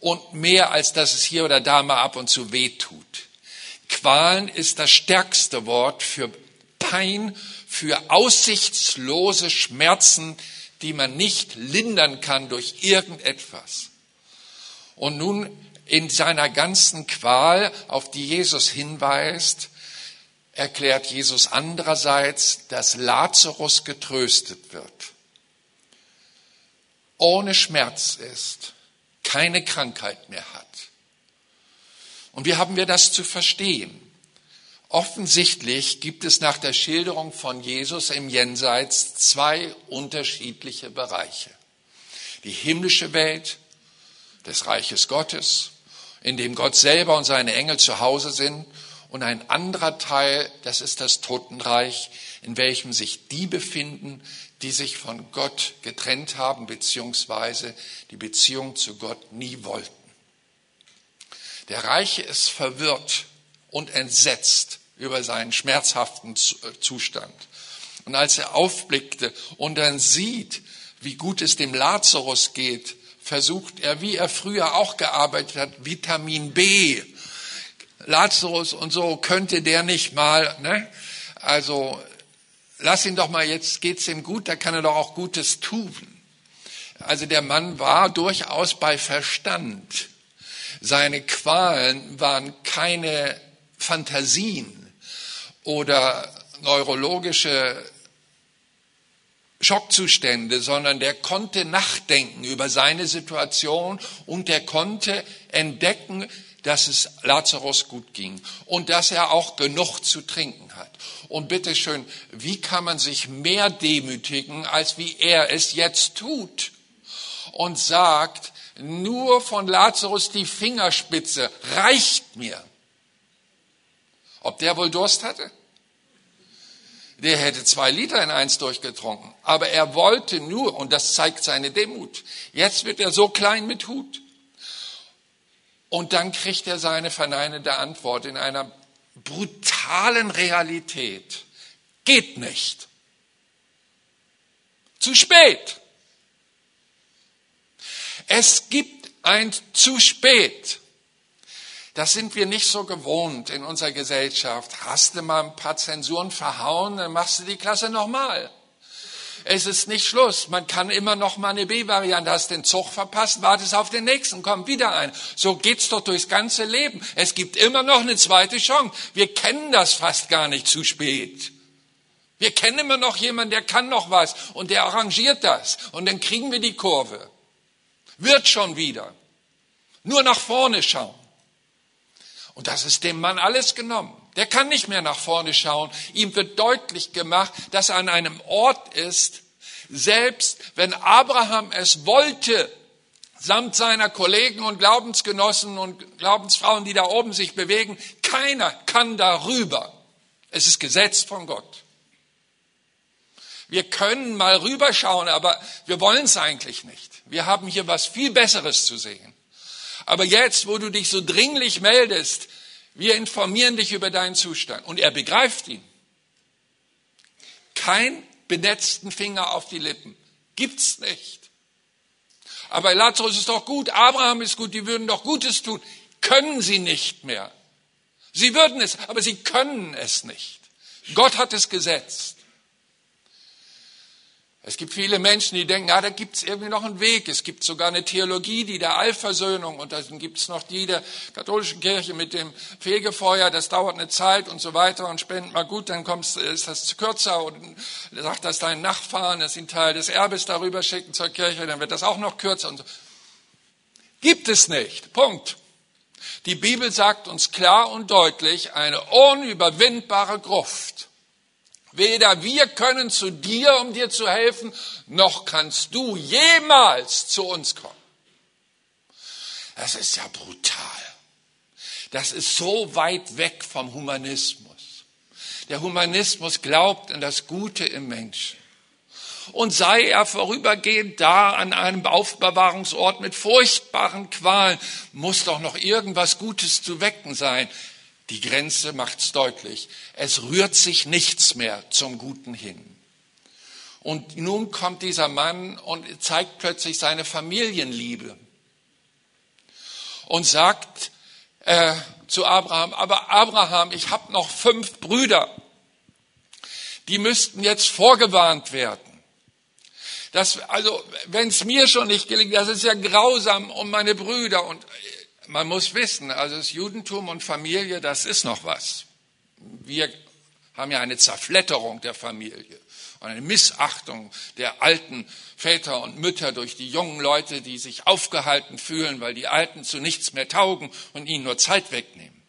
Und mehr als dass es hier oder da mal ab und zu weh tut. Qualen ist das stärkste Wort für Pein, für aussichtslose Schmerzen, die man nicht lindern kann durch irgendetwas. Und nun in seiner ganzen Qual, auf die Jesus hinweist, erklärt Jesus andererseits, dass Lazarus getröstet wird. Ohne Schmerz ist, keine Krankheit mehr hat. Und wie haben wir das zu verstehen? Offensichtlich gibt es nach der Schilderung von Jesus im Jenseits zwei unterschiedliche Bereiche. Die himmlische Welt des Reiches Gottes, in dem Gott selber und seine Engel zu Hause sind, und ein anderer Teil, das ist das Totenreich, in welchem sich die befinden, die sich von Gott getrennt haben, beziehungsweise die Beziehung zu Gott nie wollten. Der Reiche ist verwirrt und entsetzt über seinen schmerzhaften äh, Zustand. Und als er aufblickte und dann sieht, wie gut es dem Lazarus geht, versucht er, wie er früher auch gearbeitet hat, Vitamin B. Lazarus und so könnte der nicht mal, ne? Also lass ihn doch mal, jetzt geht's ihm gut, da kann er doch auch Gutes tun. Also der Mann war durchaus bei Verstand. Seine Qualen waren keine Fantasien oder neurologische Schockzustände, sondern der konnte nachdenken über seine Situation und der konnte entdecken, dass es Lazarus gut ging und dass er auch genug zu trinken hat. Und bitteschön, wie kann man sich mehr demütigen, als wie er es jetzt tut? Und sagt, nur von Lazarus die Fingerspitze reicht mir. Ob der wohl Durst hatte? Der hätte zwei Liter in eins durchgetrunken. Aber er wollte nur, und das zeigt seine Demut. Jetzt wird er so klein mit Hut. Und dann kriegt er seine verneinende Antwort in einer brutalen Realität. Geht nicht. Zu spät. Es gibt ein zu spät. Das sind wir nicht so gewohnt in unserer Gesellschaft. Hast du mal ein paar Zensuren verhauen, dann machst du die Klasse nochmal. Es ist nicht Schluss. Man kann immer noch mal eine B-Variante. Hast den Zug verpasst, wartest auf den nächsten, kommt wieder ein. So geht's doch durchs ganze Leben. Es gibt immer noch eine zweite Chance. Wir kennen das fast gar nicht zu spät. Wir kennen immer noch jemanden, der kann noch was und der arrangiert das. Und dann kriegen wir die Kurve. Wird schon wieder. Nur nach vorne schauen. Und das ist dem Mann alles genommen. Der kann nicht mehr nach vorne schauen. Ihm wird deutlich gemacht, dass er an einem Ort ist, selbst wenn Abraham es wollte, samt seiner Kollegen und Glaubensgenossen und Glaubensfrauen, die da oben sich bewegen, keiner kann darüber. Es ist Gesetz von Gott. Wir können mal rüberschauen, aber wir wollen es eigentlich nicht. Wir haben hier was viel Besseres zu sehen. Aber jetzt, wo du dich so dringlich meldest, wir informieren dich über deinen Zustand. Und er begreift ihn. Kein benetzten Finger auf die Lippen. Gibt's nicht. Aber Lazarus ist doch gut, Abraham ist gut, die würden doch Gutes tun. Können sie nicht mehr. Sie würden es, aber sie können es nicht. Gott hat es gesetzt. Es gibt viele Menschen, die denken, ja, da gibt es irgendwie noch einen Weg. Es gibt sogar eine Theologie, die der Allversöhnung und dann gibt es noch die der katholischen Kirche mit dem Fegefeuer, das dauert eine Zeit und so weiter und spend mal gut, dann kommst, ist das kürzer und sagt das deinen Nachfahren, dass sie einen Teil des Erbes darüber schicken zur Kirche, dann wird das auch noch kürzer und so. Gibt es nicht. Punkt. Die Bibel sagt uns klar und deutlich, eine unüberwindbare Gruft Weder wir können zu dir, um dir zu helfen, noch kannst du jemals zu uns kommen. Das ist ja brutal. Das ist so weit weg vom Humanismus. Der Humanismus glaubt an das Gute im Menschen. Und sei er vorübergehend da an einem Aufbewahrungsort mit furchtbaren Qualen, muss doch noch irgendwas Gutes zu wecken sein. Die Grenze macht's deutlich. Es rührt sich nichts mehr zum Guten hin. Und nun kommt dieser Mann und zeigt plötzlich seine Familienliebe und sagt äh, zu Abraham, aber Abraham, ich habe noch fünf Brüder, die müssten jetzt vorgewarnt werden. Das, also, wenn es mir schon nicht gelingt, das ist ja grausam um meine Brüder. Und man muss wissen, also das Judentum und Familie, das ist noch was. Wir haben ja eine Zerfletterung der Familie und eine Missachtung der alten Väter und Mütter durch die jungen Leute, die sich aufgehalten fühlen, weil die Alten zu nichts mehr taugen und ihnen nur Zeit wegnehmen.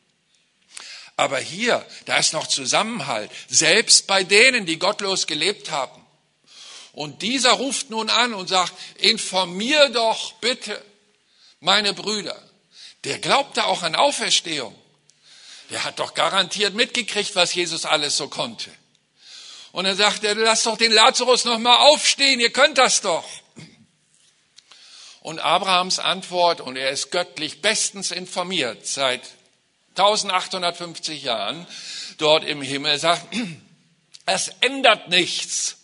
Aber hier, da ist noch Zusammenhalt, selbst bei denen, die gottlos gelebt haben. Und dieser ruft nun an und sagt, informier doch bitte meine Brüder. Der glaubte auch an Auferstehung. Der hat doch garantiert mitgekriegt, was Jesus alles so konnte. Und dann sagt er, lass doch den Lazarus noch mal aufstehen, ihr könnt das doch. Und Abrahams Antwort, und er ist göttlich bestens informiert seit 1850 Jahren dort im Himmel, sagt, es ändert nichts.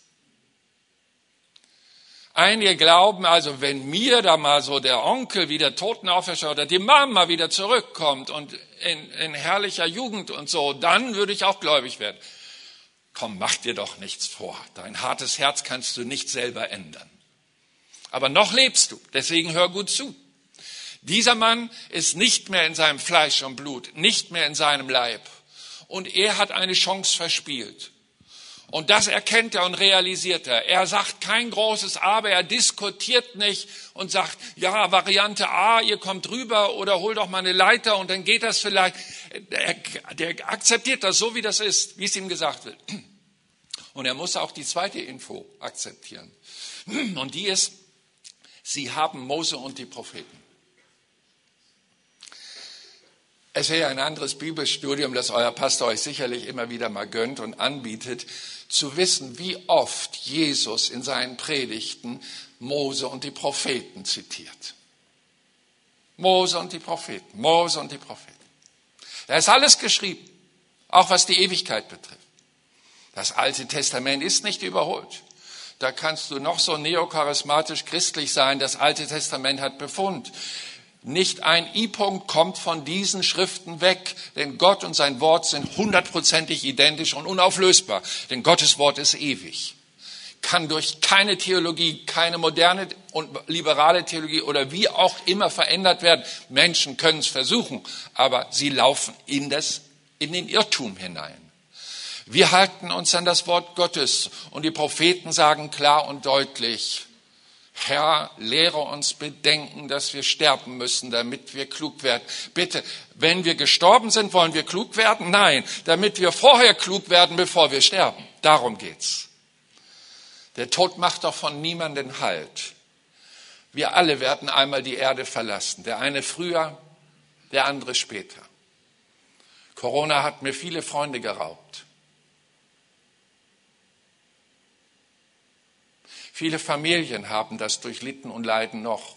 Einige glauben also, wenn mir da mal so der Onkel wieder Toten auferschaut oder die Mama wieder zurückkommt und in, in herrlicher Jugend und so, dann würde ich auch gläubig werden. Komm, mach dir doch nichts vor. Dein hartes Herz kannst du nicht selber ändern. Aber noch lebst du, deswegen hör gut zu. Dieser Mann ist nicht mehr in seinem Fleisch und Blut, nicht mehr in seinem Leib. Und er hat eine Chance verspielt. Und das erkennt er und realisiert er. Er sagt kein großes Aber, er diskutiert nicht und sagt, ja, Variante A, ihr kommt rüber oder hol doch mal eine Leiter und dann geht das vielleicht. Der, der akzeptiert das so, wie das ist, wie es ihm gesagt wird. Und er muss auch die zweite Info akzeptieren. Und die ist, sie haben Mose und die Propheten. Es wäre ein anderes Bibelstudium, das euer Pastor euch sicherlich immer wieder mal gönnt und anbietet, zu wissen, wie oft Jesus in seinen Predigten Mose und die Propheten zitiert. Mose und die Propheten, Mose und die Propheten. Da ist alles geschrieben, auch was die Ewigkeit betrifft. Das Alte Testament ist nicht überholt. Da kannst du noch so neocharismatisch christlich sein. Das Alte Testament hat Befund. Nicht ein I-Punkt kommt von diesen Schriften weg, denn Gott und sein Wort sind hundertprozentig identisch und unauflösbar, denn Gottes Wort ist ewig. Kann durch keine Theologie, keine moderne und liberale Theologie oder wie auch immer verändert werden. Menschen können es versuchen, aber sie laufen in, das, in den Irrtum hinein. Wir halten uns an das Wort Gottes und die Propheten sagen klar und deutlich, Herr, lehre uns bedenken, dass wir sterben müssen, damit wir klug werden. Bitte, wenn wir gestorben sind, wollen wir klug werden? Nein, damit wir vorher klug werden, bevor wir sterben. Darum geht's. Der Tod macht doch von niemanden Halt. Wir alle werden einmal die Erde verlassen. Der eine früher, der andere später. Corona hat mir viele Freunde geraubt. Viele Familien haben das durchlitten und leiden noch.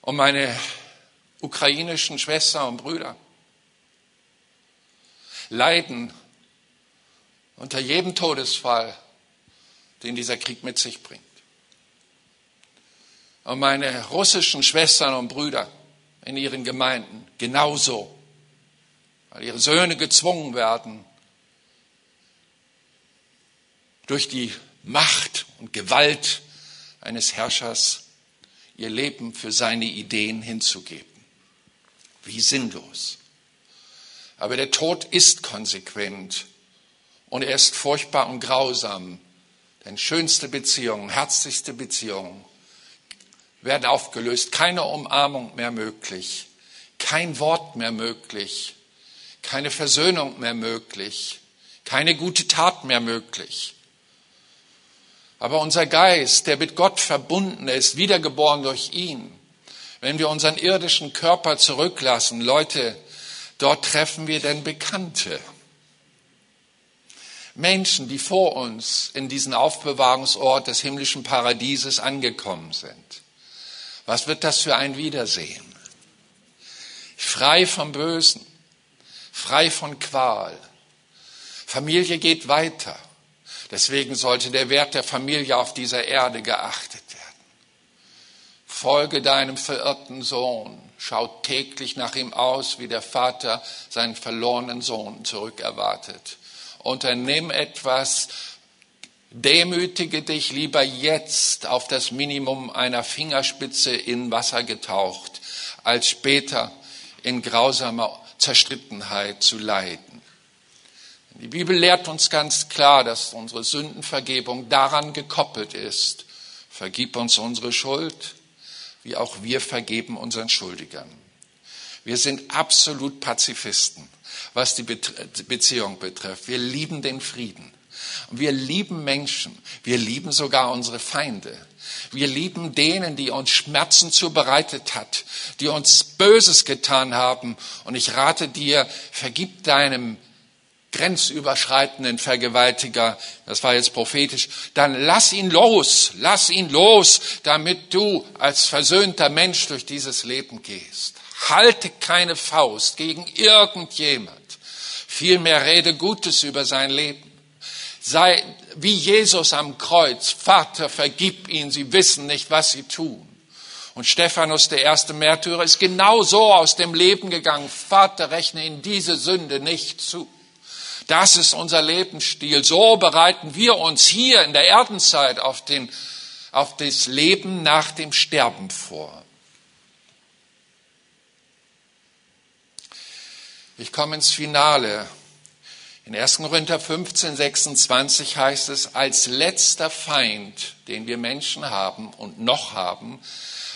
Und meine ukrainischen Schwestern und Brüder leiden unter jedem Todesfall, den dieser Krieg mit sich bringt. Und meine russischen Schwestern und Brüder in ihren Gemeinden genauso, weil ihre Söhne gezwungen werden, durch die Macht und Gewalt eines Herrschers ihr Leben für seine Ideen hinzugeben. Wie sinnlos. Aber der Tod ist konsequent und er ist furchtbar und grausam. Denn schönste Beziehungen, herzlichste Beziehungen werden aufgelöst. Keine Umarmung mehr möglich, kein Wort mehr möglich, keine Versöhnung mehr möglich, keine gute Tat mehr möglich. Aber unser Geist, der mit Gott verbunden ist, wiedergeboren durch ihn, wenn wir unseren irdischen Körper zurücklassen, Leute, dort treffen wir denn Bekannte. Menschen, die vor uns in diesen Aufbewahrungsort des himmlischen Paradieses angekommen sind. Was wird das für ein Wiedersehen? Frei vom Bösen, frei von Qual. Familie geht weiter. Deswegen sollte der Wert der Familie auf dieser Erde geachtet werden. Folge deinem verirrten Sohn, schaut täglich nach ihm aus, wie der Vater seinen verlorenen Sohn zurückerwartet. Unternimm etwas, demütige dich lieber jetzt auf das Minimum einer Fingerspitze in Wasser getaucht, als später in grausamer Zerstrittenheit zu leiden. Die Bibel lehrt uns ganz klar, dass unsere Sündenvergebung daran gekoppelt ist. Vergib uns unsere Schuld, wie auch wir vergeben unseren Schuldigern. Wir sind absolut Pazifisten, was die Beziehung betrifft. Wir lieben den Frieden. Wir lieben Menschen. Wir lieben sogar unsere Feinde. Wir lieben denen, die uns Schmerzen zubereitet hat, die uns Böses getan haben. Und ich rate dir, vergib deinem grenzüberschreitenden Vergewaltiger, das war jetzt prophetisch, dann lass ihn los, lass ihn los, damit du als versöhnter Mensch durch dieses Leben gehst. Halte keine Faust gegen irgendjemand. Vielmehr rede Gutes über sein Leben. Sei wie Jesus am Kreuz. Vater, vergib ihnen, sie wissen nicht, was sie tun. Und Stephanus, der erste Märtyrer, ist genau so aus dem Leben gegangen. Vater, rechne ihnen diese Sünde nicht zu. Das ist unser Lebensstil. So bereiten wir uns hier in der Erdenzeit auf, den, auf das Leben nach dem Sterben vor. Ich komme ins Finale. In 1. Korinther 15, 26 heißt es, als letzter Feind, den wir Menschen haben und noch haben,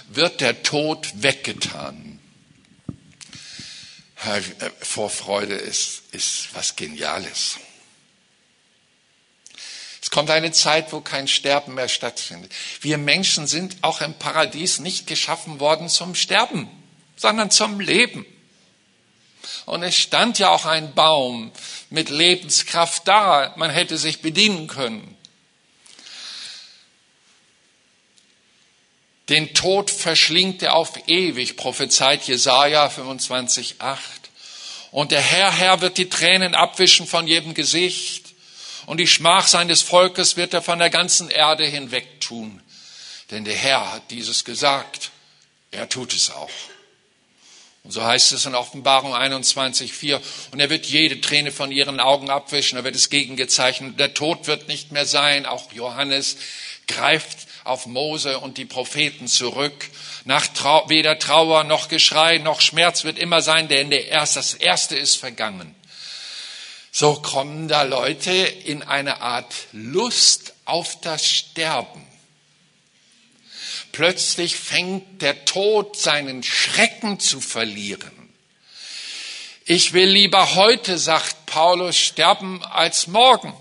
wird der Tod weggetan. Vorfreude ist, ist was Geniales. Es kommt eine Zeit, wo kein Sterben mehr stattfindet. Wir Menschen sind auch im Paradies nicht geschaffen worden zum Sterben, sondern zum Leben. Und es stand ja auch ein Baum mit Lebenskraft da. Man hätte sich bedienen können. Den Tod verschlingt er auf ewig, prophezeit Jesaja 25, 8. Und der Herr, Herr wird die Tränen abwischen von jedem Gesicht. Und die Schmach seines Volkes wird er von der ganzen Erde hinweg tun. Denn der Herr hat dieses gesagt. Er tut es auch. Und so heißt es in Offenbarung 21, 4. Und er wird jede Träne von ihren Augen abwischen. Er wird es gegengezeichnet. Der Tod wird nicht mehr sein. Auch Johannes greift auf Mose und die Propheten zurück. Nach Trau weder Trauer noch Geschrei noch Schmerz wird immer sein, denn der erste, das Erste ist vergangen. So kommen da Leute in eine Art Lust auf das Sterben. Plötzlich fängt der Tod seinen Schrecken zu verlieren. Ich will lieber heute, sagt Paulus, sterben als morgen.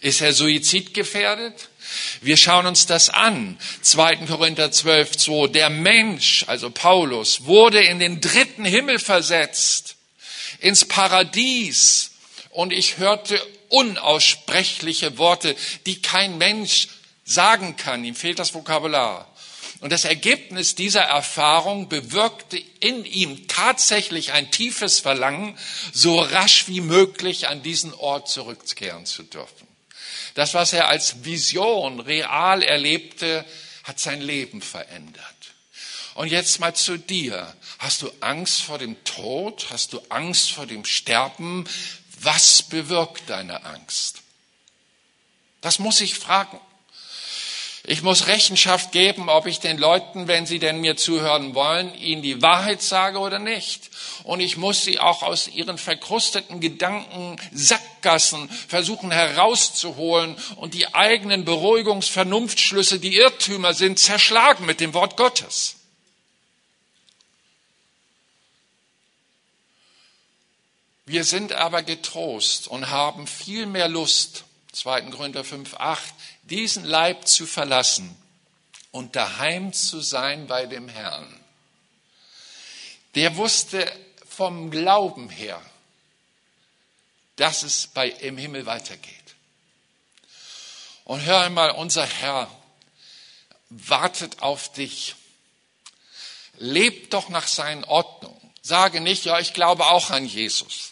Ist er suizidgefährdet? Wir schauen uns das an. 2. Korinther 12, 2. Der Mensch, also Paulus, wurde in den dritten Himmel versetzt, ins Paradies. Und ich hörte unaussprechliche Worte, die kein Mensch sagen kann. Ihm fehlt das Vokabular. Und das Ergebnis dieser Erfahrung bewirkte in ihm tatsächlich ein tiefes Verlangen, so rasch wie möglich an diesen Ort zurückkehren zu dürfen. Das, was er als Vision real erlebte, hat sein Leben verändert. Und jetzt mal zu dir. Hast du Angst vor dem Tod? Hast du Angst vor dem Sterben? Was bewirkt deine Angst? Das muss ich fragen. Ich muss Rechenschaft geben, ob ich den Leuten, wenn sie denn mir zuhören wollen, ihnen die Wahrheit sage oder nicht. Und ich muss sie auch aus ihren verkrusteten Gedanken Sackgassen versuchen herauszuholen und die eigenen Beruhigungsvernunftschlüsse, die Irrtümer sind, zerschlagen mit dem Wort Gottes. Wir sind aber getrost und haben viel mehr Lust 2. Korinther 5, 8, diesen Leib zu verlassen und daheim zu sein bei dem Herrn. Der wusste vom Glauben her, dass es bei, im Himmel weitergeht. Und hör einmal, unser Herr wartet auf dich. Leb doch nach seinen Ordnungen. Sage nicht, ja, ich glaube auch an Jesus.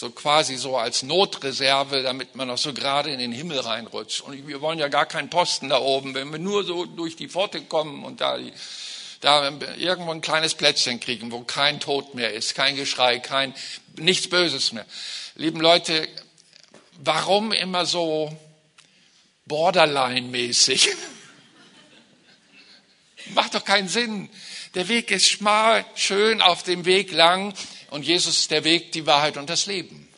So quasi so als Notreserve, damit man noch so gerade in den Himmel reinrutscht. Und wir wollen ja gar keinen Posten da oben. Wenn wir nur so durch die Pforte kommen und da, da irgendwo ein kleines Plätzchen kriegen, wo kein Tod mehr ist, kein Geschrei, kein, nichts Böses mehr. Lieben Leute, warum immer so borderline-mäßig? Macht doch keinen Sinn. Der Weg ist schmal, schön auf dem Weg lang und Jesus ist der Weg, die Wahrheit und das Leben.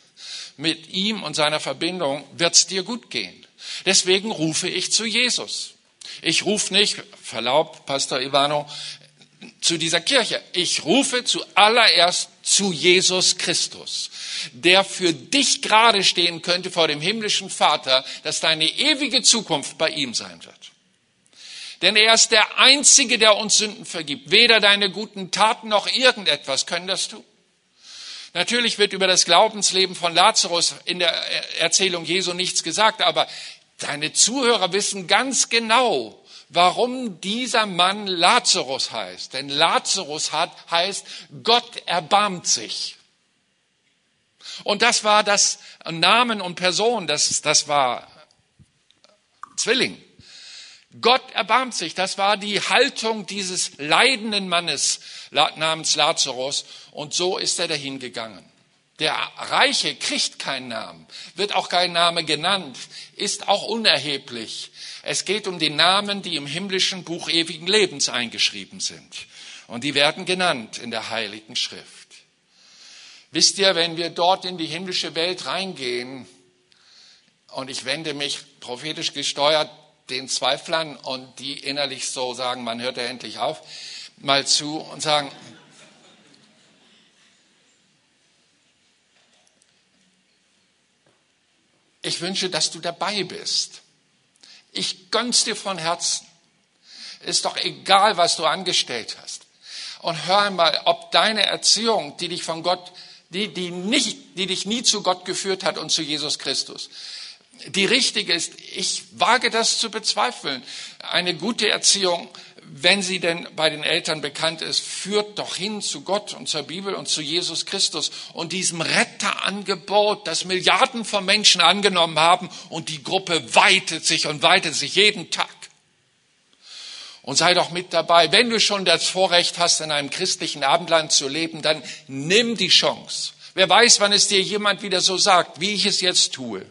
Mit ihm und seiner Verbindung wird's dir gut gehen. Deswegen rufe ich zu Jesus. Ich rufe nicht, verlaub, Pastor Ivano, zu dieser Kirche. Ich rufe zuallererst zu Jesus Christus, der für dich gerade stehen könnte vor dem himmlischen Vater, dass deine ewige Zukunft bei ihm sein wird. Denn er ist der Einzige, der uns Sünden vergibt. Weder deine guten Taten noch irgendetwas können das tun. Natürlich wird über das Glaubensleben von Lazarus in der Erzählung Jesu nichts gesagt, aber deine Zuhörer wissen ganz genau, warum dieser Mann Lazarus heißt. Denn Lazarus hat, heißt, Gott erbarmt sich. Und das war das Namen und Person, das, das war Zwilling. Gott erbarmt sich. Das war die Haltung dieses leidenden Mannes namens Lazarus. Und so ist er dahin gegangen. Der Reiche kriegt keinen Namen, wird auch kein Name genannt, ist auch unerheblich. Es geht um die Namen, die im himmlischen Buch ewigen Lebens eingeschrieben sind. Und die werden genannt in der Heiligen Schrift. Wisst ihr, wenn wir dort in die himmlische Welt reingehen, und ich wende mich prophetisch gesteuert den Zweiflern und die innerlich so sagen, man hört ja endlich auf, mal zu und sagen, ich wünsche, dass du dabei bist. Ich gönn's dir von Herzen. Ist doch egal, was du angestellt hast. Und hör einmal, ob deine Erziehung, die dich von Gott, die, die nicht, die dich nie zu Gott geführt hat und zu Jesus Christus, die richtige ist. Ich wage das zu bezweifeln. Eine gute Erziehung, wenn sie denn bei den Eltern bekannt ist, führt doch hin zu Gott und zur Bibel und zu Jesus Christus und diesem Retterangebot, das Milliarden von Menschen angenommen haben und die Gruppe weitet sich und weitet sich jeden Tag. Und sei doch mit dabei. Wenn du schon das Vorrecht hast, in einem christlichen Abendland zu leben, dann nimm die Chance. Wer weiß, wann es dir jemand wieder so sagt, wie ich es jetzt tue.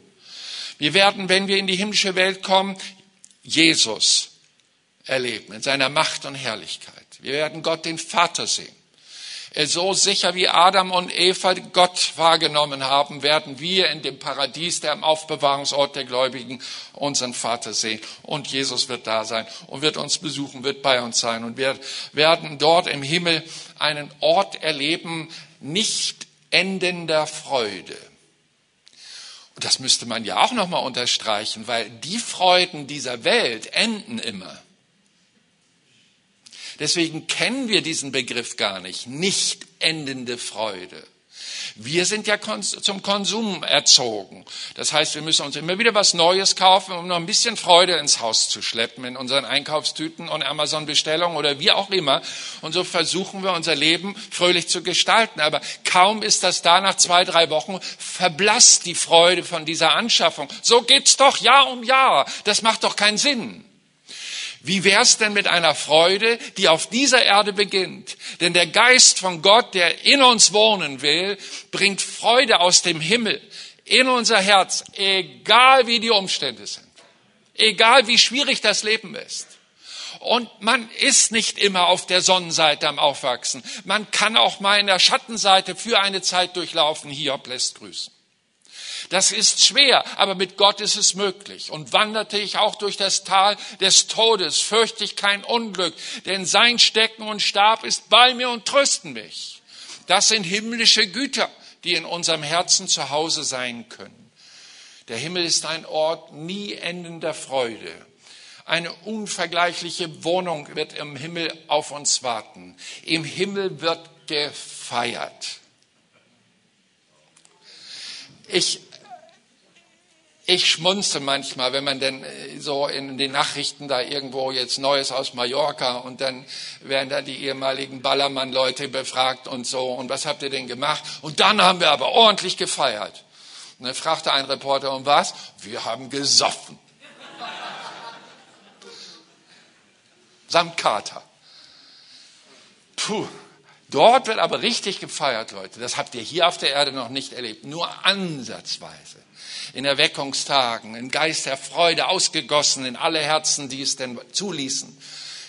Wir werden, wenn wir in die himmlische Welt kommen, Jesus erleben in seiner Macht und Herrlichkeit. Wir werden Gott den Vater sehen. So sicher wie Adam und Eva Gott wahrgenommen haben, werden wir in dem Paradies, der am Aufbewahrungsort der Gläubigen, unseren Vater sehen. Und Jesus wird da sein und wird uns besuchen, wird bei uns sein. Und wir werden dort im Himmel einen Ort erleben, nicht endender Freude. Und das müsste man ja auch nochmal unterstreichen, weil die Freuden dieser Welt enden immer. Deswegen kennen wir diesen Begriff gar nicht. Nicht endende Freude. Wir sind ja zum Konsum erzogen. Das heißt, wir müssen uns immer wieder was Neues kaufen, um noch ein bisschen Freude ins Haus zu schleppen in unseren Einkaufstüten und Amazon-Bestellungen oder wie auch immer. Und so versuchen wir unser Leben fröhlich zu gestalten. Aber kaum ist das da nach zwei, drei Wochen, verblasst die Freude von dieser Anschaffung. So geht's doch Jahr um Jahr. Das macht doch keinen Sinn. Wie wär's denn mit einer Freude, die auf dieser Erde beginnt? Denn der Geist von Gott, der in uns wohnen will, bringt Freude aus dem Himmel in unser Herz, egal wie die Umstände sind, egal wie schwierig das Leben ist. Und man ist nicht immer auf der Sonnenseite am Aufwachsen. Man kann auch mal in der Schattenseite für eine Zeit durchlaufen. Hiob lässt grüßen. Das ist schwer, aber mit Gott ist es möglich. Und wanderte ich auch durch das Tal des Todes, fürchte ich kein Unglück, denn sein Stecken und Stab ist bei mir und trösten mich. Das sind himmlische Güter, die in unserem Herzen zu Hause sein können. Der Himmel ist ein Ort nie endender Freude. Eine unvergleichliche Wohnung wird im Himmel auf uns warten. Im Himmel wird gefeiert. Ich ich schmunze manchmal, wenn man denn äh, so in den Nachrichten da irgendwo jetzt Neues aus Mallorca und dann werden da die ehemaligen Ballermann-Leute befragt und so. Und was habt ihr denn gemacht? Und dann haben wir aber ordentlich gefeiert. Und dann fragte ein Reporter, um was? Wir haben gesoffen. Samt Kater. Puh. Dort wird aber richtig gefeiert, Leute. Das habt ihr hier auf der Erde noch nicht erlebt. Nur ansatzweise in Erweckungstagen, in Geist der Freude ausgegossen in alle Herzen, die es denn zuließen.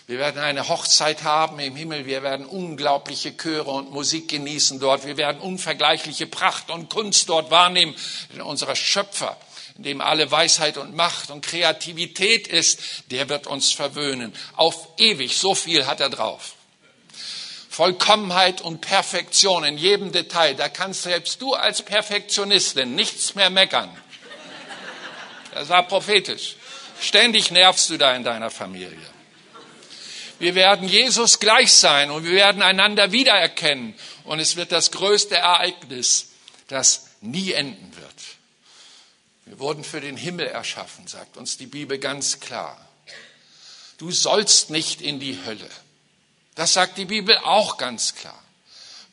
Wir werden eine Hochzeit haben im Himmel. Wir werden unglaubliche Chöre und Musik genießen dort. Wir werden unvergleichliche Pracht und Kunst dort wahrnehmen. Denn unser Schöpfer, in dem alle Weisheit und Macht und Kreativität ist, der wird uns verwöhnen. Auf ewig. So viel hat er drauf. Vollkommenheit und Perfektion in jedem Detail. Da kannst selbst du als Perfektionistin nichts mehr meckern. Das war prophetisch. Ständig nervst du da in deiner Familie. Wir werden Jesus gleich sein und wir werden einander wiedererkennen. Und es wird das größte Ereignis, das nie enden wird. Wir wurden für den Himmel erschaffen, sagt uns die Bibel ganz klar. Du sollst nicht in die Hölle. Das sagt die Bibel auch ganz klar.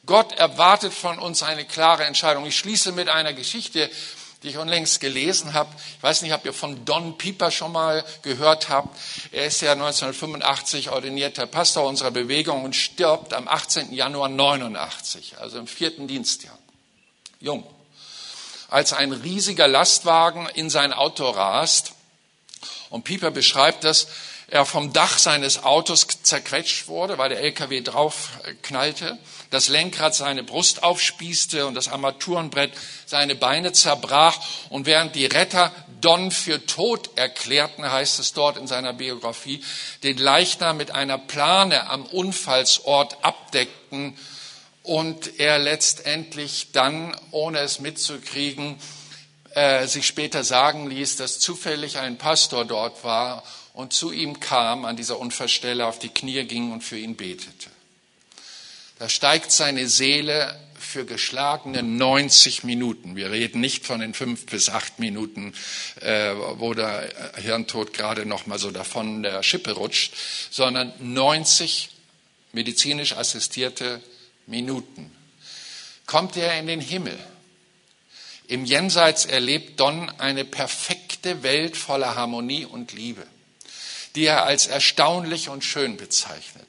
Gott erwartet von uns eine klare Entscheidung. Ich schließe mit einer Geschichte die ich unlängst gelesen habe. Ich weiß nicht, ob ihr von Don Pieper schon mal gehört habt. Er ist ja 1985 ordinierter Pastor unserer Bewegung und stirbt am 18. Januar 89, also im vierten Dienstjahr. Jung. Als ein riesiger Lastwagen in sein Auto rast und Pieper beschreibt das, er vom Dach seines Autos zerquetscht wurde, weil der LKW drauf knallte das Lenkrad seine Brust aufspießte und das Armaturenbrett seine Beine zerbrach. Und während die Retter Don für tot erklärten, heißt es dort in seiner Biografie, den Leichnam mit einer Plane am Unfallsort abdeckten und er letztendlich dann, ohne es mitzukriegen, äh, sich später sagen ließ, dass zufällig ein Pastor dort war und zu ihm kam, an dieser Unfallstelle auf die Knie ging und für ihn betete. Da steigt seine Seele für geschlagene 90 Minuten. Wir reden nicht von den fünf bis acht Minuten, äh, wo der Hirntod gerade noch mal so davon der Schippe rutscht, sondern 90 medizinisch assistierte Minuten. Kommt er in den Himmel. Im Jenseits erlebt Don eine perfekte Welt voller Harmonie und Liebe, die er als erstaunlich und schön bezeichnet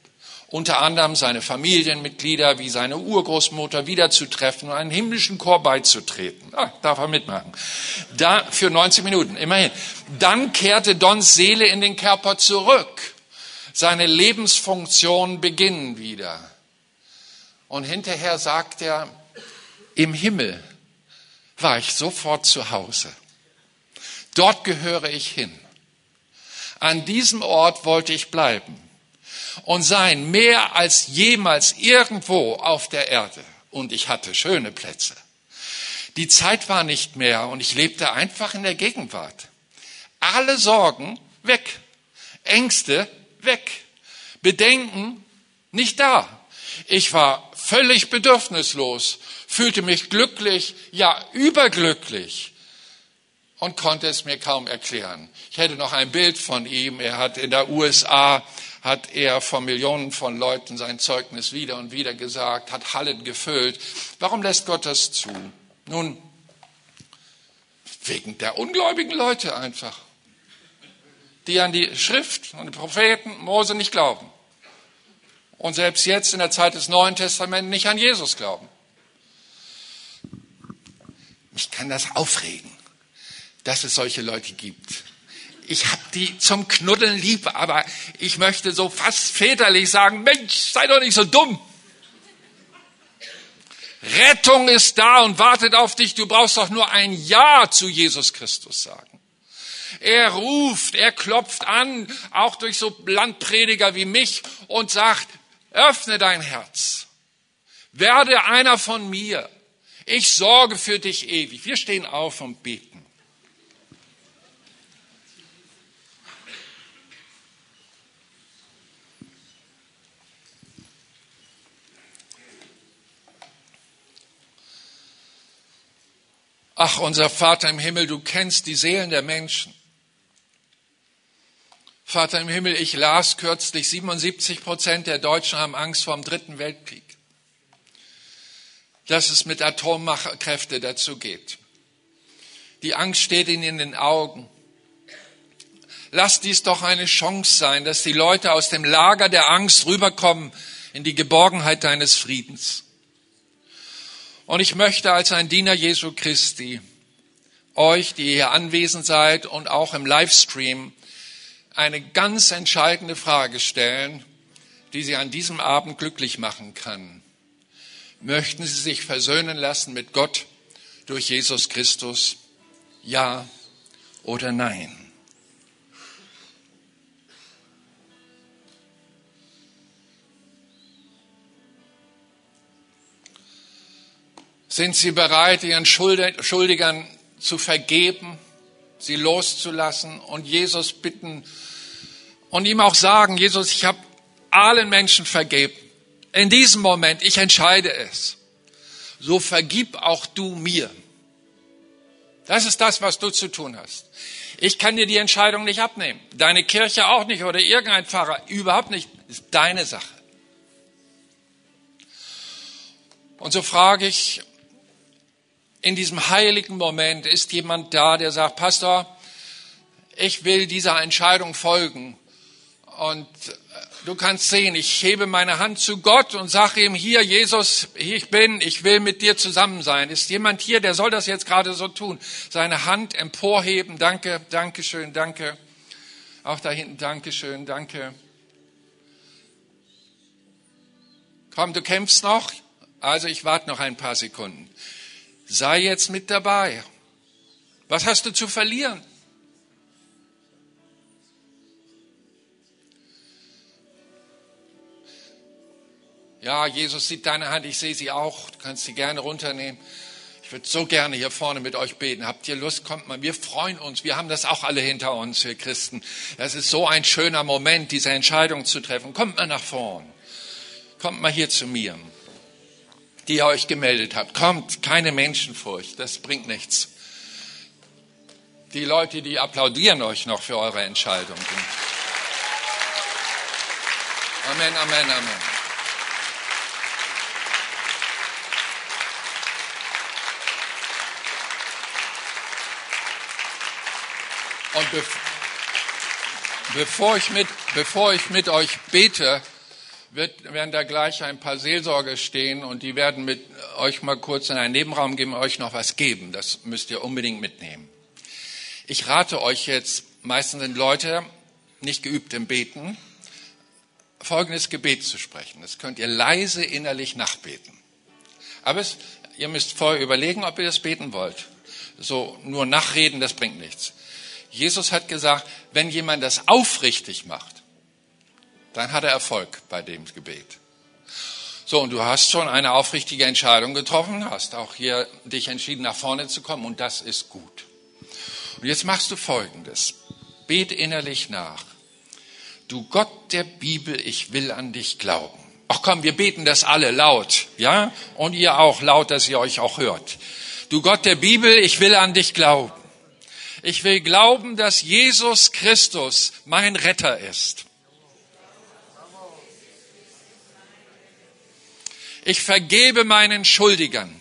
unter anderem seine Familienmitglieder wie seine Urgroßmutter wiederzutreffen und einen himmlischen Chor beizutreten. Ah, darf er mitmachen. Da, für 90 Minuten, immerhin. Dann kehrte Dons Seele in den Körper zurück. Seine Lebensfunktionen beginnen wieder. Und hinterher sagt er, im Himmel war ich sofort zu Hause. Dort gehöre ich hin. An diesem Ort wollte ich bleiben und sein mehr als jemals irgendwo auf der Erde. Und ich hatte schöne Plätze. Die Zeit war nicht mehr und ich lebte einfach in der Gegenwart. Alle Sorgen weg, Ängste weg, Bedenken nicht da. Ich war völlig bedürfnislos, fühlte mich glücklich, ja überglücklich und konnte es mir kaum erklären. Ich hätte noch ein Bild von ihm. Er hat in der USA hat er vor Millionen von Leuten sein Zeugnis wieder und wieder gesagt, hat Hallen gefüllt. Warum lässt Gott das zu? Nun, wegen der ungläubigen Leute einfach, die an die Schrift und die Propheten Mose nicht glauben. Und selbst jetzt in der Zeit des Neuen Testaments nicht an Jesus glauben. Mich kann das aufregen, dass es solche Leute gibt ich habe die zum Knuddeln lieb, aber ich möchte so fast väterlich sagen, Mensch, sei doch nicht so dumm. Rettung ist da und wartet auf dich. Du brauchst doch nur ein Ja zu Jesus Christus sagen. Er ruft, er klopft an, auch durch so Landprediger wie mich und sagt, öffne dein Herz. Werde einer von mir. Ich sorge für dich ewig. Wir stehen auf und beten. Ach, unser Vater im Himmel, du kennst die Seelen der Menschen. Vater im Himmel, ich las kürzlich, 77 Prozent der Deutschen haben Angst vor dem Dritten Weltkrieg. Dass es mit Atommachkräfte dazu geht. Die Angst steht ihnen in den Augen. Lass dies doch eine Chance sein, dass die Leute aus dem Lager der Angst rüberkommen in die Geborgenheit deines Friedens. Und ich möchte als ein Diener Jesu Christi euch, die hier anwesend seid und auch im Livestream, eine ganz entscheidende Frage stellen, die Sie an diesem Abend glücklich machen kann. Möchten Sie sich versöhnen lassen mit Gott durch Jesus Christus? Ja oder nein? Sind Sie bereit, Ihren Schuldigern zu vergeben, sie loszulassen und Jesus bitten, und ihm auch sagen, Jesus, ich habe allen Menschen vergeben. In diesem Moment, ich entscheide es. So vergib auch du mir. Das ist das, was du zu tun hast. Ich kann dir die Entscheidung nicht abnehmen. Deine Kirche auch nicht oder irgendein Pfarrer. Überhaupt nicht. Ist deine Sache. Und so frage ich, in diesem heiligen Moment ist jemand da, der sagt, Pastor, ich will dieser Entscheidung folgen. Und äh, du kannst sehen, ich hebe meine Hand zu Gott und sage ihm, hier Jesus, ich bin, ich will mit dir zusammen sein. Ist jemand hier, der soll das jetzt gerade so tun? Seine Hand emporheben. Danke, danke schön, danke. Auch da hinten, danke schön, danke. Komm, du kämpfst noch? Also ich warte noch ein paar Sekunden. Sei jetzt mit dabei. Was hast du zu verlieren? Ja, Jesus sieht deine Hand, ich sehe sie auch. Du kannst sie gerne runternehmen. Ich würde so gerne hier vorne mit euch beten. Habt ihr Lust? Kommt mal. Wir freuen uns. Wir haben das auch alle hinter uns, wir Christen. Das ist so ein schöner Moment, diese Entscheidung zu treffen. Kommt mal nach vorn. Kommt mal hier zu mir, die ihr euch gemeldet habt. Kommt, keine Menschenfurcht. Das bringt nichts. Die Leute, die applaudieren euch noch für eure Entscheidung. Amen, Amen, Amen. Und bevor ich mit, bevor ich mit euch bete, wird, werden da gleich ein paar Seelsorger stehen und die werden mit euch mal kurz in einen Nebenraum gehen und euch noch was geben. Das müsst ihr unbedingt mitnehmen. Ich rate euch jetzt, meistens sind Leute nicht geübt im Beten, folgendes Gebet zu sprechen. Das könnt ihr leise innerlich nachbeten. Aber es, ihr müsst vorher überlegen, ob ihr das beten wollt. So nur nachreden, das bringt nichts. Jesus hat gesagt, wenn jemand das aufrichtig macht, dann hat er Erfolg bei dem Gebet. So, und du hast schon eine aufrichtige Entscheidung getroffen, hast auch hier dich entschieden, nach vorne zu kommen, und das ist gut. Und jetzt machst du Folgendes. Bet innerlich nach. Du Gott der Bibel, ich will an dich glauben. Ach komm, wir beten das alle laut, ja? Und ihr auch laut, dass ihr euch auch hört. Du Gott der Bibel, ich will an dich glauben. Ich will glauben, dass Jesus Christus mein Retter ist. Ich vergebe meinen Schuldigern.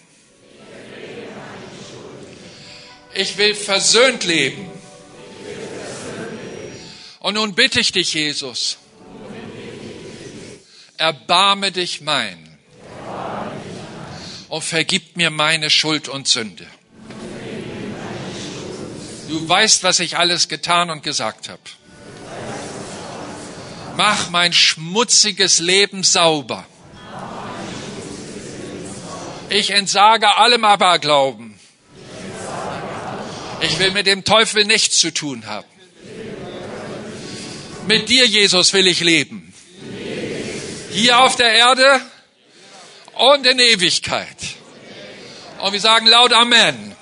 Ich will versöhnt leben. Und nun bitte ich dich, Jesus, erbarme dich mein und vergib mir meine Schuld und Sünde. Du weißt, was ich alles getan und gesagt habe. Mach mein schmutziges Leben sauber. Ich entsage allem Aberglauben. Ich will mit dem Teufel nichts zu tun haben. Mit dir, Jesus, will ich leben. Hier auf der Erde und in Ewigkeit. Und wir sagen laut Amen.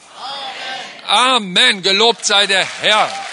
Amen. Gelobt sei der Herr.